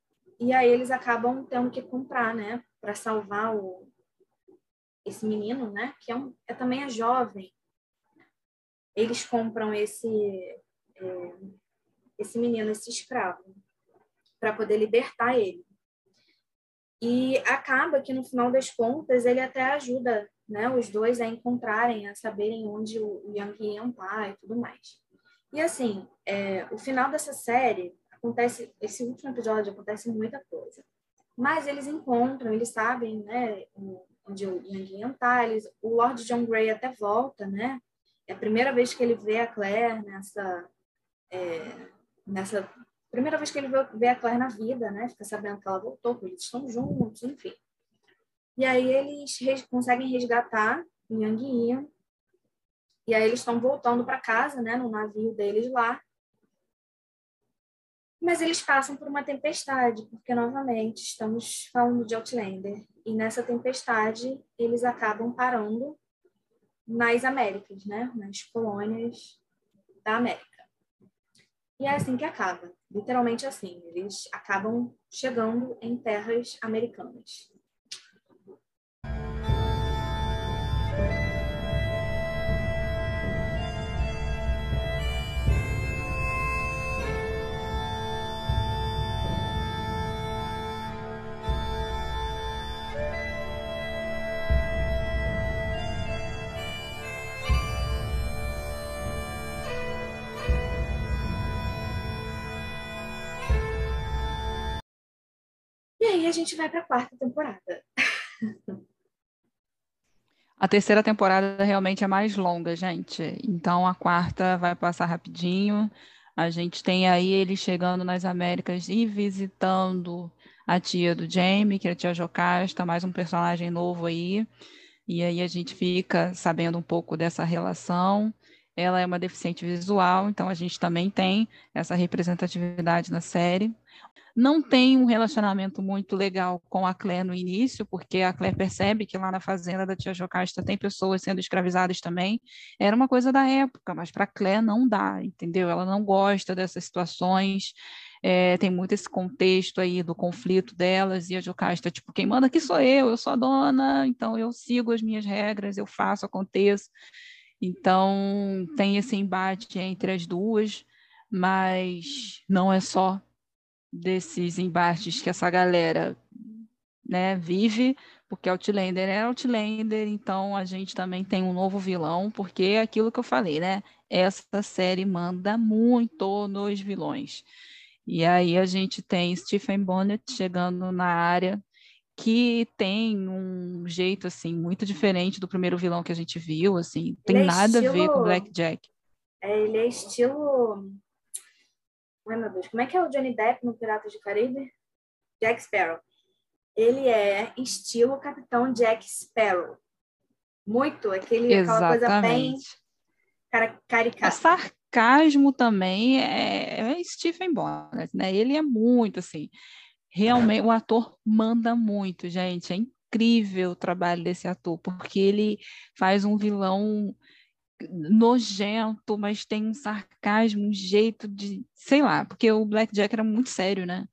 e aí eles acabam tendo que comprar, né, para salvar o esse menino, né, que é, um, é também é jovem. Eles compram esse é, esse menino, esse escravo, para poder libertar ele. E acaba que no final das contas ele até ajuda, né, os dois a encontrarem, a saberem onde o Yang Yan tá e tudo mais. E assim, é, o final dessa série acontece, esse último episódio acontece muita coisa. Mas eles encontram, eles sabem, né, onde o Yang tá, eles, o Lord John Grey até volta, né? É a primeira vez que ele vê a Claire nessa é, nessa primeira vez que ele vê a Claire na vida, né? Fica sabendo que ela voltou, que eles estão juntos, enfim. E aí eles res, conseguem resgatar o Yang Ian e aí eles estão voltando para casa, né, no navio deles lá. Mas eles passam por uma tempestade, porque novamente estamos falando de Outlander. E nessa tempestade eles acabam parando nas Américas, né? Nas colônias da América. E é assim que acaba, literalmente assim. Eles acabam chegando em terras americanas. Aí a gente vai para a quarta temporada. A terceira temporada realmente é mais longa, gente. Então a quarta vai passar rapidinho. A gente tem aí ele chegando nas Américas e visitando a tia do Jamie, que é a tia Jocasta, mais um personagem novo aí. E aí a gente fica sabendo um pouco dessa relação. Ela é uma deficiente visual, então a gente também tem essa representatividade na série. Não tem um relacionamento muito legal com a Claire no início, porque a Claire percebe que lá na fazenda da tia Jocasta tem pessoas sendo escravizadas também. Era uma coisa da época, mas para a Claire não dá, entendeu? Ela não gosta dessas situações. É, tem muito esse contexto aí do conflito delas, e a Jocasta, tipo, quem manda aqui sou eu, eu sou a dona, então eu sigo as minhas regras, eu faço, aconteço. Então, tem esse embate entre as duas, mas não é só desses embates que essa galera né, vive, porque Outlander é Outlander, então a gente também tem um novo vilão, porque é aquilo que eu falei, né? Essa série manda muito nos vilões. E aí a gente tem Stephen Bonnet chegando na área, que tem um jeito assim muito diferente do primeiro vilão que a gente viu, assim, tem é nada estilo... a ver com Black Jack. É, ele é estilo Ai, meu Deus, como é que é o Johnny Depp no Piratas do Caribe? Jack Sparrow. Ele é estilo Capitão Jack Sparrow. Muito, aquele, aquela coisa bem caricata. O sarcasmo também é, é Stephen Bonnet, né? Ele é muito assim. Realmente, o ator manda muito, gente. É incrível o trabalho desse ator, porque ele faz um vilão nojento, mas tem um sarcasmo, um jeito de, sei lá, porque o Black Jack era muito sério, né?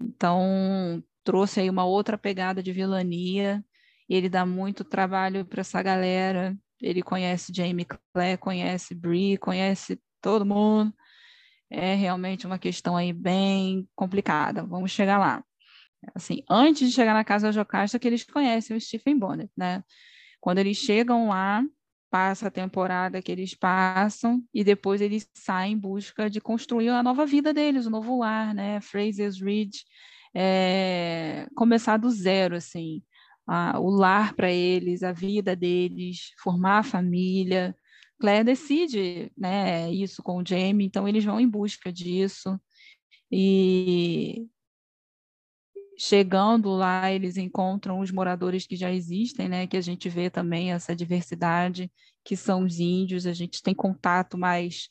Então, trouxe aí uma outra pegada de vilania. Ele dá muito trabalho para essa galera. Ele conhece Jamie Clare, conhece Brie, conhece todo mundo. É realmente uma questão aí bem complicada. Vamos chegar lá. Assim, antes de chegar na casa da Jocasta, que eles conhecem o Stephen Bonnet, né? Quando eles chegam lá, passa a temporada que eles passam e depois eles saem em busca de construir a nova vida deles, o novo lar, né? Fraser's Ridge, é, começar do zero, assim, a, o lar para eles, a vida deles, formar a família. Claire decide, né, isso com o Jamie, então eles vão em busca disso. E chegando lá, eles encontram os moradores que já existem, né? Que a gente vê também essa diversidade, que são os índios, a gente tem contato mais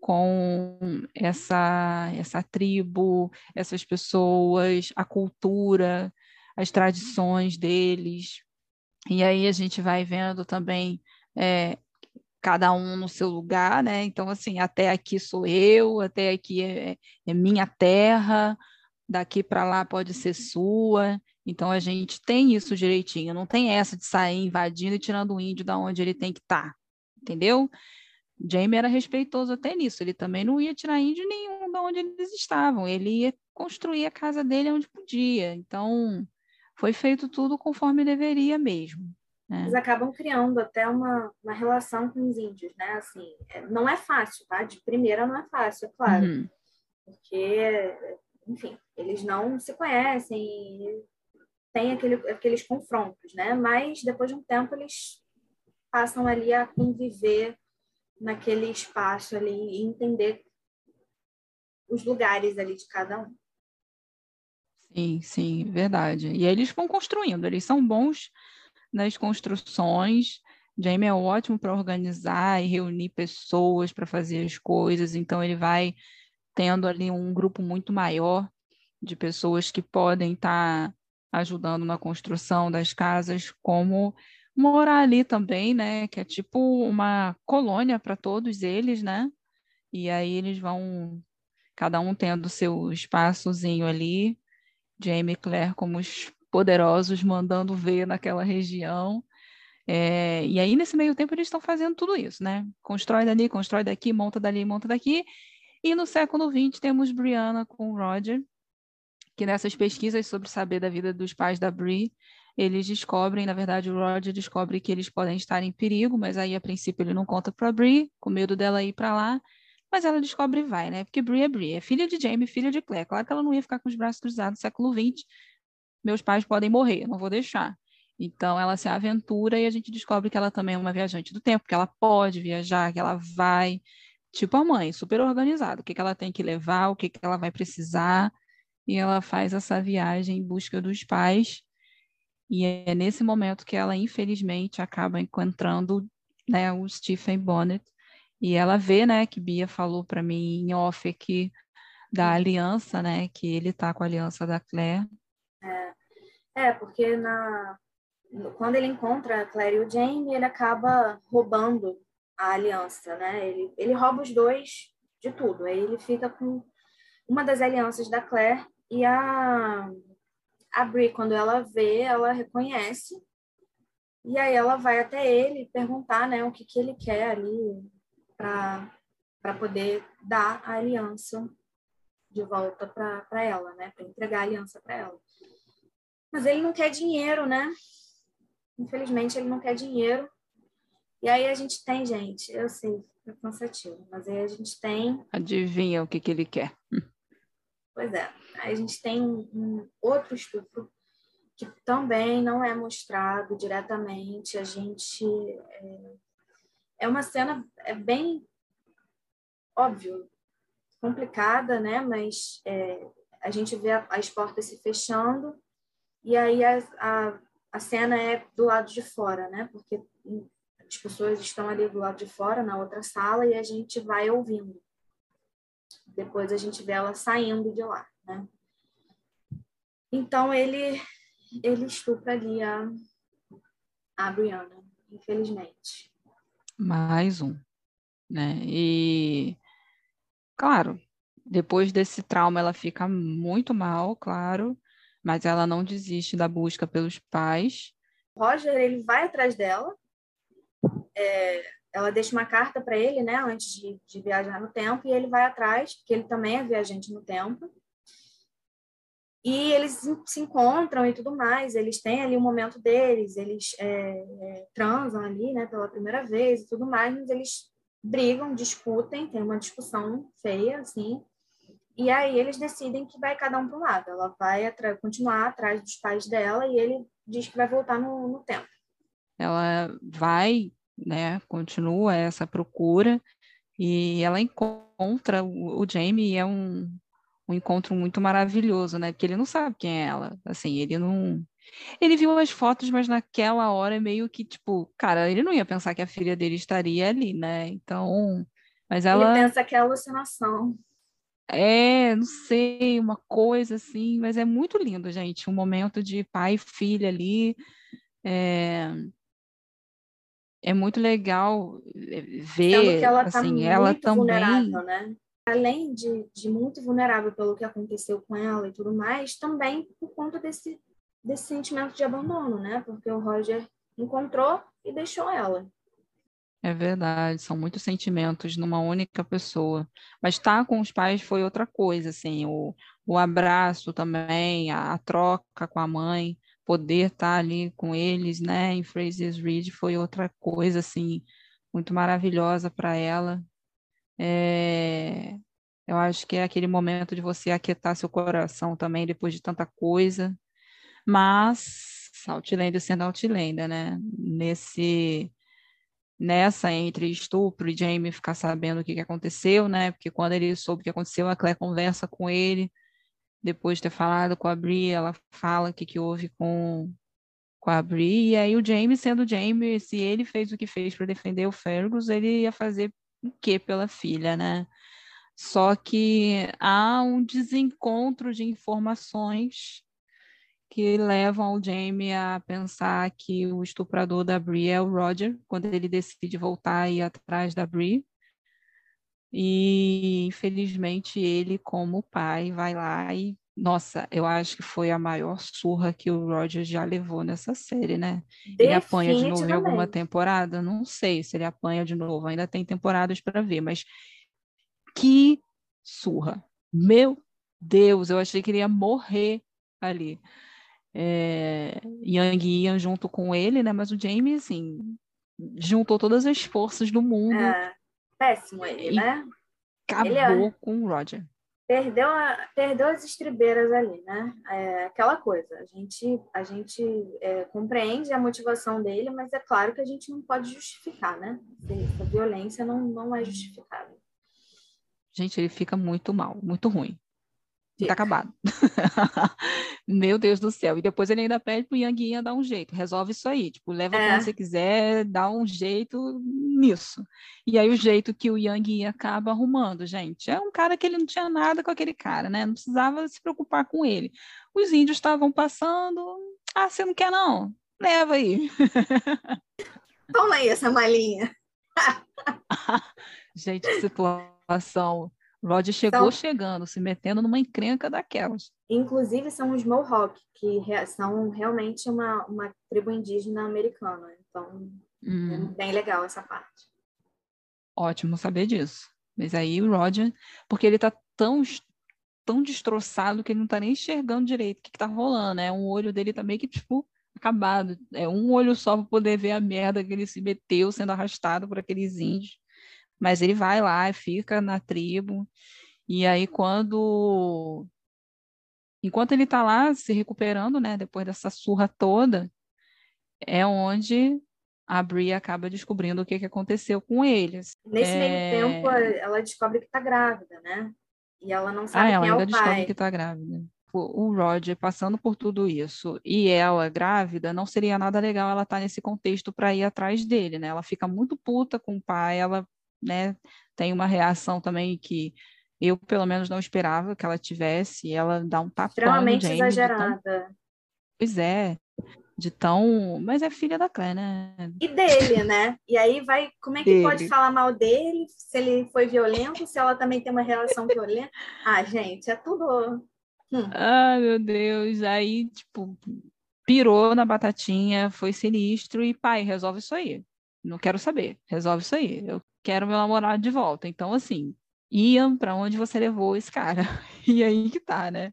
com essa, essa tribo, essas pessoas, a cultura, as tradições deles. E aí a gente vai vendo também é, cada um no seu lugar, né? Então, assim, até aqui sou eu, até aqui é, é minha terra, daqui para lá pode ser sua. Então a gente tem isso direitinho, não tem essa de sair invadindo e tirando o índio da onde ele tem que estar, tá, entendeu? Jamie era respeitoso até nisso, ele também não ia tirar índio nenhum da onde eles estavam, ele ia construir a casa dele onde podia. Então foi feito tudo conforme deveria mesmo. Né? Eles acabam criando até uma, uma relação com os índios, né? Assim, é, não é fácil, tá? De primeira não é fácil, é claro. Uhum. Porque enfim, eles não se conhecem, tem aquele, aqueles confrontos, né? Mas depois de um tempo eles passam ali a conviver naquele espaço ali e entender os lugares ali de cada um. Sim, sim, verdade. E aí eles vão construindo, eles são bons nas construções. Jamie é ótimo para organizar e reunir pessoas para fazer as coisas, então ele vai tendo ali um grupo muito maior de pessoas que podem estar tá ajudando na construção das casas, como morar ali também, né? Que é tipo uma colônia para todos eles, né? E aí eles vão, cada um tendo seu espaçozinho ali. Jamie e Claire como os poderosos mandando ver naquela região. É, e aí, nesse meio tempo, eles estão fazendo tudo isso, né? Constrói dali, constrói daqui, monta dali, monta daqui. E no século XX temos Brianna com Roger, que nessas pesquisas sobre saber da vida dos pais da Brie, eles descobrem, na verdade, o Roger descobre que eles podem estar em perigo, mas aí a princípio ele não conta para Brie, com medo dela ir para lá, mas ela descobre e vai, né? Porque Brie é Brie, é filha de Jamie, filha de Claire. Claro que ela não ia ficar com os braços cruzados no século XX. Meus pais podem morrer, não vou deixar. Então ela se aventura e a gente descobre que ela também é uma viajante do tempo, que ela pode viajar, que ela vai, tipo a mãe, super organizada, o que, que ela tem que levar, o que, que ela vai precisar, e ela faz essa viagem em busca dos pais. E é nesse momento que ela, infelizmente, acaba encontrando né, o Stephen Bonnet. E ela vê, né, que Bia falou para mim em off aqui da aliança, né, que ele tá com a aliança da Claire. É, é porque na, quando ele encontra a Claire e o Jamie, ele acaba roubando a aliança, né? Ele, ele rouba os dois de tudo. Aí ele fica com uma das alianças da Claire e a, a Brie, quando ela vê, ela reconhece. E aí ela vai até ele perguntar né, o que, que ele quer ali para poder dar a aliança de volta para ela, né? Para entregar a aliança para ela. Mas ele não quer dinheiro, né? Infelizmente, ele não quer dinheiro. E aí a gente tem, gente, eu sei, é cansativo, mas aí a gente tem. Adivinha o que, que ele quer. Pois é. Aí a gente tem um outro estupro que também não é mostrado diretamente. A gente. É, é uma cena é bem óbvio, complicada, né? Mas é, a gente vê as portas se fechando e aí a, a, a cena é do lado de fora, né? Porque as pessoas estão ali do lado de fora, na outra sala, e a gente vai ouvindo. Depois a gente vê ela saindo de lá, né? Então ele ele estupra ali a, a Brianna, infelizmente. Mais um, né? E claro, depois desse trauma ela fica muito mal, claro, mas ela não desiste da busca pelos pais. Roger ele vai atrás dela é, ela deixa uma carta para ele, né, antes de, de, viajar no tempo, e ele vai atrás, porque ele também é viajante no tempo. E eles se encontram e tudo mais, eles têm ali o um momento deles, eles é, é, transam ali, né, pela primeira vez e tudo mais, mas eles brigam, discutem, tem uma discussão feia, assim, e aí eles decidem que vai cada um para um lado. Ela vai continuar atrás dos pais dela e ele diz que vai voltar no, no tempo. Ela vai né? Continua essa procura e ela encontra o, o Jamie e é um, um encontro muito maravilhoso, né? Porque ele não sabe quem é ela, assim, ele não ele viu as fotos, mas naquela hora meio que tipo, cara, ele não ia pensar que a filha dele estaria ali, né? Então, mas ela Ele pensa que é alucinação. É, não sei, uma coisa assim, mas é muito lindo, gente, um momento de pai e filha ali. É é muito legal eh, ver que ela tá assim, ela também né? além de, de muito vulnerável pelo que aconteceu com ela e tudo mais também por conta desse desse sentimento de abandono né porque o Roger encontrou e deixou ela é verdade, são muitos sentimentos numa única pessoa. Mas estar com os pais foi outra coisa, assim, o, o abraço também, a, a troca com a mãe, poder estar ali com eles, né, em Fraser's Ridge foi outra coisa, assim, muito maravilhosa para ela. É, eu acho que é aquele momento de você aquietar seu coração também depois de tanta coisa, mas Outlander sendo Outlander, né, nesse nessa entre estupro e Jamie ficar sabendo o que, que aconteceu, né? Porque quando ele soube o que aconteceu, a Claire conversa com ele, depois de ter falado com a Brie, ela fala o que, que houve com, com a Brie, e aí o James, sendo James, se ele fez o que fez para defender o Fergus, ele ia fazer o quê pela filha, né? Só que há um desencontro de informações que levam o Jamie a pensar que o estuprador da Brie é o Roger, quando ele decide voltar e ir atrás da Brie. E infelizmente ele, como pai, vai lá e nossa, eu acho que foi a maior surra que o Roger já levou nessa série, né? Ele apanha de novo em alguma temporada? Não sei se ele apanha de novo, ainda tem temporadas para ver, mas que surra! Meu Deus, eu achei que ele ia morrer ali. É, Yang Ian junto com ele, né? Mas o Jamie, assim, juntou todas as forças do mundo. É, péssimo ele, né? Acabou ele é... com o Roger perdeu, a, perdeu as estribeiras ali, né? É aquela coisa, a gente, a gente é, compreende a motivação dele, mas é claro que a gente não pode justificar, né? A violência não, não é justificável. Gente, ele fica muito mal, muito ruim. Tá acabado. <laughs> Meu Deus do céu. E depois ele ainda pede pro Yanguinha dar um jeito. Resolve isso aí. Tipo, leva é. quando você quiser, dá um jeito nisso. E aí o jeito que o Yanguinha acaba arrumando, gente. É um cara que ele não tinha nada com aquele cara, né? Não precisava se preocupar com ele. Os índios estavam passando. Ah, você não quer não? Leva aí. Toma aí essa malinha. <laughs> gente, que situação Roger chegou são... chegando, se metendo numa encrenca daquelas. Inclusive são os Mohawk, que são realmente uma, uma tribo indígena americana. Então, hum. é bem legal essa parte. Ótimo saber disso. Mas aí o Roger, porque ele tá tão, tão destroçado que ele não tá nem enxergando direito o que, que tá rolando, né? Um olho dele tá meio que, tipo, acabado. É um olho só para poder ver a merda que ele se meteu sendo arrastado por aqueles índios. Mas ele vai lá e fica na tribo. E aí, quando. Enquanto ele está lá se recuperando, né, depois dessa surra toda, é onde a Brie acaba descobrindo o que, que aconteceu com eles. Nesse é... meio tempo, ela descobre que está grávida, né? E ela não sabe ah, ela quem ainda é o descobre pai. que está grávida. O Roger passando por tudo isso e ela grávida, não seria nada legal ela estar tá nesse contexto para ir atrás dele, né? Ela fica muito puta com o pai, ela né, tem uma reação também que eu, pelo menos, não esperava que ela tivesse. Ela dá um tapão Extremamente exagerada. Tão... Pois é, de tão... Mas é filha da Claire, né? E dele, né? E aí vai... Como é que dele. pode falar mal dele? Se ele foi violento, se ela também tem uma relação violenta? Ah, gente, é tudo... Hum. Ai, meu Deus. Aí, tipo, pirou na batatinha, foi sinistro e, pai, resolve isso aí. Não quero saber. Resolve isso aí. Eu quero meu namorado de volta. Então, assim, Ian, para onde você levou esse cara? <laughs> E aí que tá, né?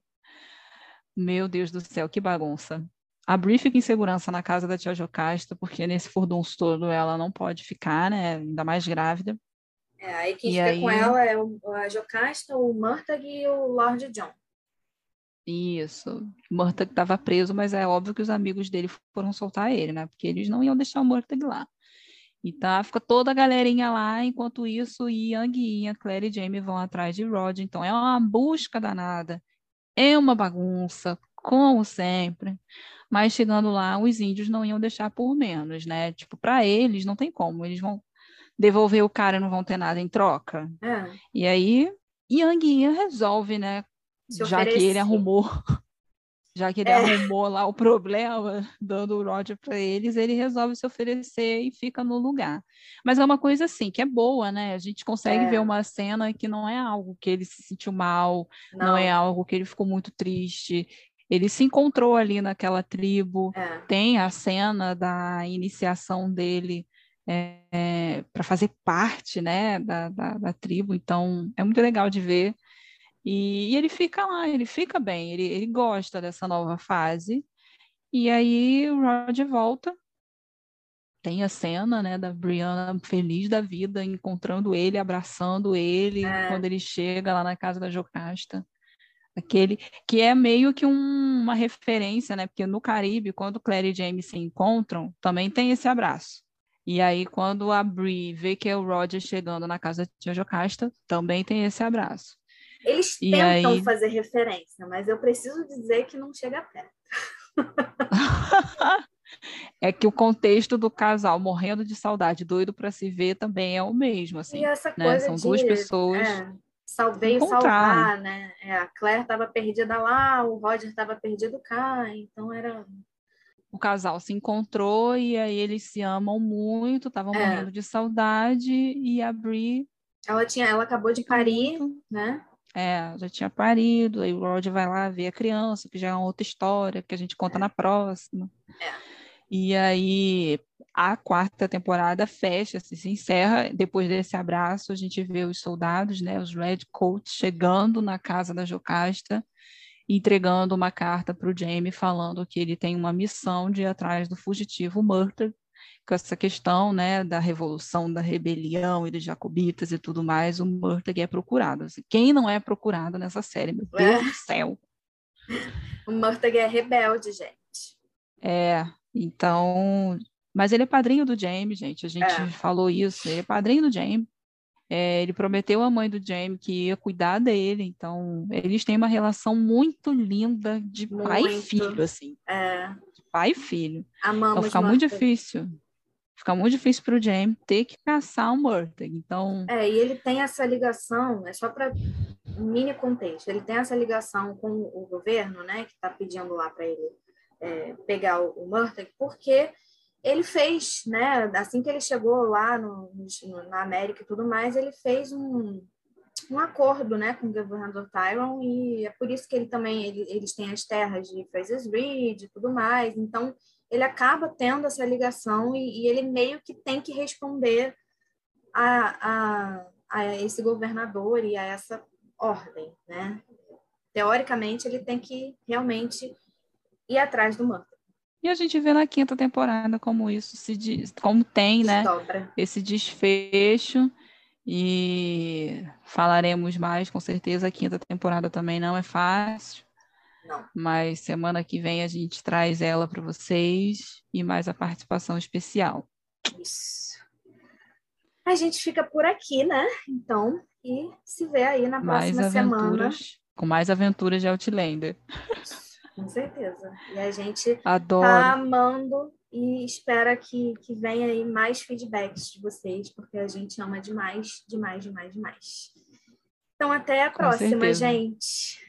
Meu Deus do céu, que bagunça. A Bri fica em segurança na casa da tia Jocasta, porque nesse furdunço todo ela não pode ficar, né? Ainda mais grávida. É, aí quem e fica aí... com ela é o, a Jocasta, o Murtag e o Lord John. Isso. Murtag estava preso, mas é óbvio que os amigos dele foram soltar ele, né? Porque eles não iam deixar o Murtag lá. Então fica toda a galerinha lá, enquanto isso, Yang e Ian, Claire e Jamie vão atrás de Rod. Então é uma busca danada, é uma bagunça, como sempre. Mas chegando lá, os índios não iam deixar por menos, né? Tipo, para eles não tem como, eles vão devolver o cara e não vão ter nada em troca. É. E aí, Yang Ian resolve, né? Já que ele arrumou já que ele é. arrumou lá o <laughs> problema, dando o Roger para eles, ele resolve se oferecer e fica no lugar. Mas é uma coisa assim, que é boa, né? A gente consegue é. ver uma cena que não é algo que ele se sentiu mal, não, não é algo que ele ficou muito triste. Ele se encontrou ali naquela tribo, é. tem a cena da iniciação dele é, é para fazer parte né, da, da, da tribo, então é muito legal de ver. E, e ele fica lá, ele fica bem, ele, ele gosta dessa nova fase. E aí o Roger volta. Tem a cena, né, da Brianna feliz da vida, encontrando ele, abraçando ele, é. quando ele chega lá na casa da Jocasta. Aquele que é meio que um, uma referência, né? Porque no Caribe, quando Claire e James se encontram, também tem esse abraço. E aí, quando a Brie vê que é o Roger chegando na casa de Jocasta, também tem esse abraço. Eles e tentam aí... fazer referência, mas eu preciso dizer que não chega perto. <laughs> é que o contexto do casal morrendo de saudade, doido para se ver, também é o mesmo, assim. E essa né? coisa São de, duas pessoas. É, salveio salvar, né? É, a Claire estava perdida lá, o Roger estava perdido cá, então era o casal se encontrou e aí eles se amam muito, estavam é. morrendo de saudade e a Brie ela tinha, ela acabou de parir, muito, né? É, já tinha parido, aí o Roger vai lá ver a criança, que já é uma outra história que a gente conta é. na próxima. É. E aí a quarta temporada fecha, assim, se encerra. Depois desse abraço, a gente vê os soldados, né, os Red Coats, chegando na casa da Jocasta entregando uma carta para o Jamie falando que ele tem uma missão de ir atrás do fugitivo Murtagh, com essa questão né, da revolução, da rebelião e dos jacobitas e tudo mais, o Murtagh é procurado. Assim, quem não é procurado nessa série? Meu Deus é. do céu! O Murtagh é rebelde, gente. É, então... Mas ele é padrinho do Jamie, gente. A gente é. falou isso. Ele é padrinho do Jamie. É, ele prometeu à mãe do Jamie que ia cuidar dele, então eles têm uma relação muito linda de muito. pai e filho, assim. É. Pai e filho. Amamos então fica muito difícil. Fica muito difícil para o Jamie ter que caçar o Murtagh. Então. É, e ele tem essa ligação, é só para mini contexto, ele tem essa ligação com o governo, né, que está pedindo lá para ele é, pegar o, o Murtagh, porque ele fez, né, assim que ele chegou lá no, no, na América e tudo mais, ele fez um, um acordo, né, com o governador Tyron e é por isso que ele também, ele, eles têm as terras de Fraser's Ridge e tudo mais, então ele acaba tendo essa ligação e, e ele meio que tem que responder a, a, a esse governador e a essa ordem, né? Teoricamente, ele tem que realmente ir atrás do manto. E a gente vê na quinta temporada como isso se diz, como tem, né? Esse desfecho. E falaremos mais, com certeza. A quinta temporada também não é fácil. Não. Mas semana que vem a gente traz ela para vocês e mais a participação especial. Isso. A gente fica por aqui, né? Então, e se vê aí na próxima mais semana. Com mais aventuras de Outlander. Com certeza. E a gente Adoro. tá amando e espera que, que venha aí mais feedbacks de vocês, porque a gente ama demais, demais, demais, demais. Então, até a Com próxima, certeza. gente.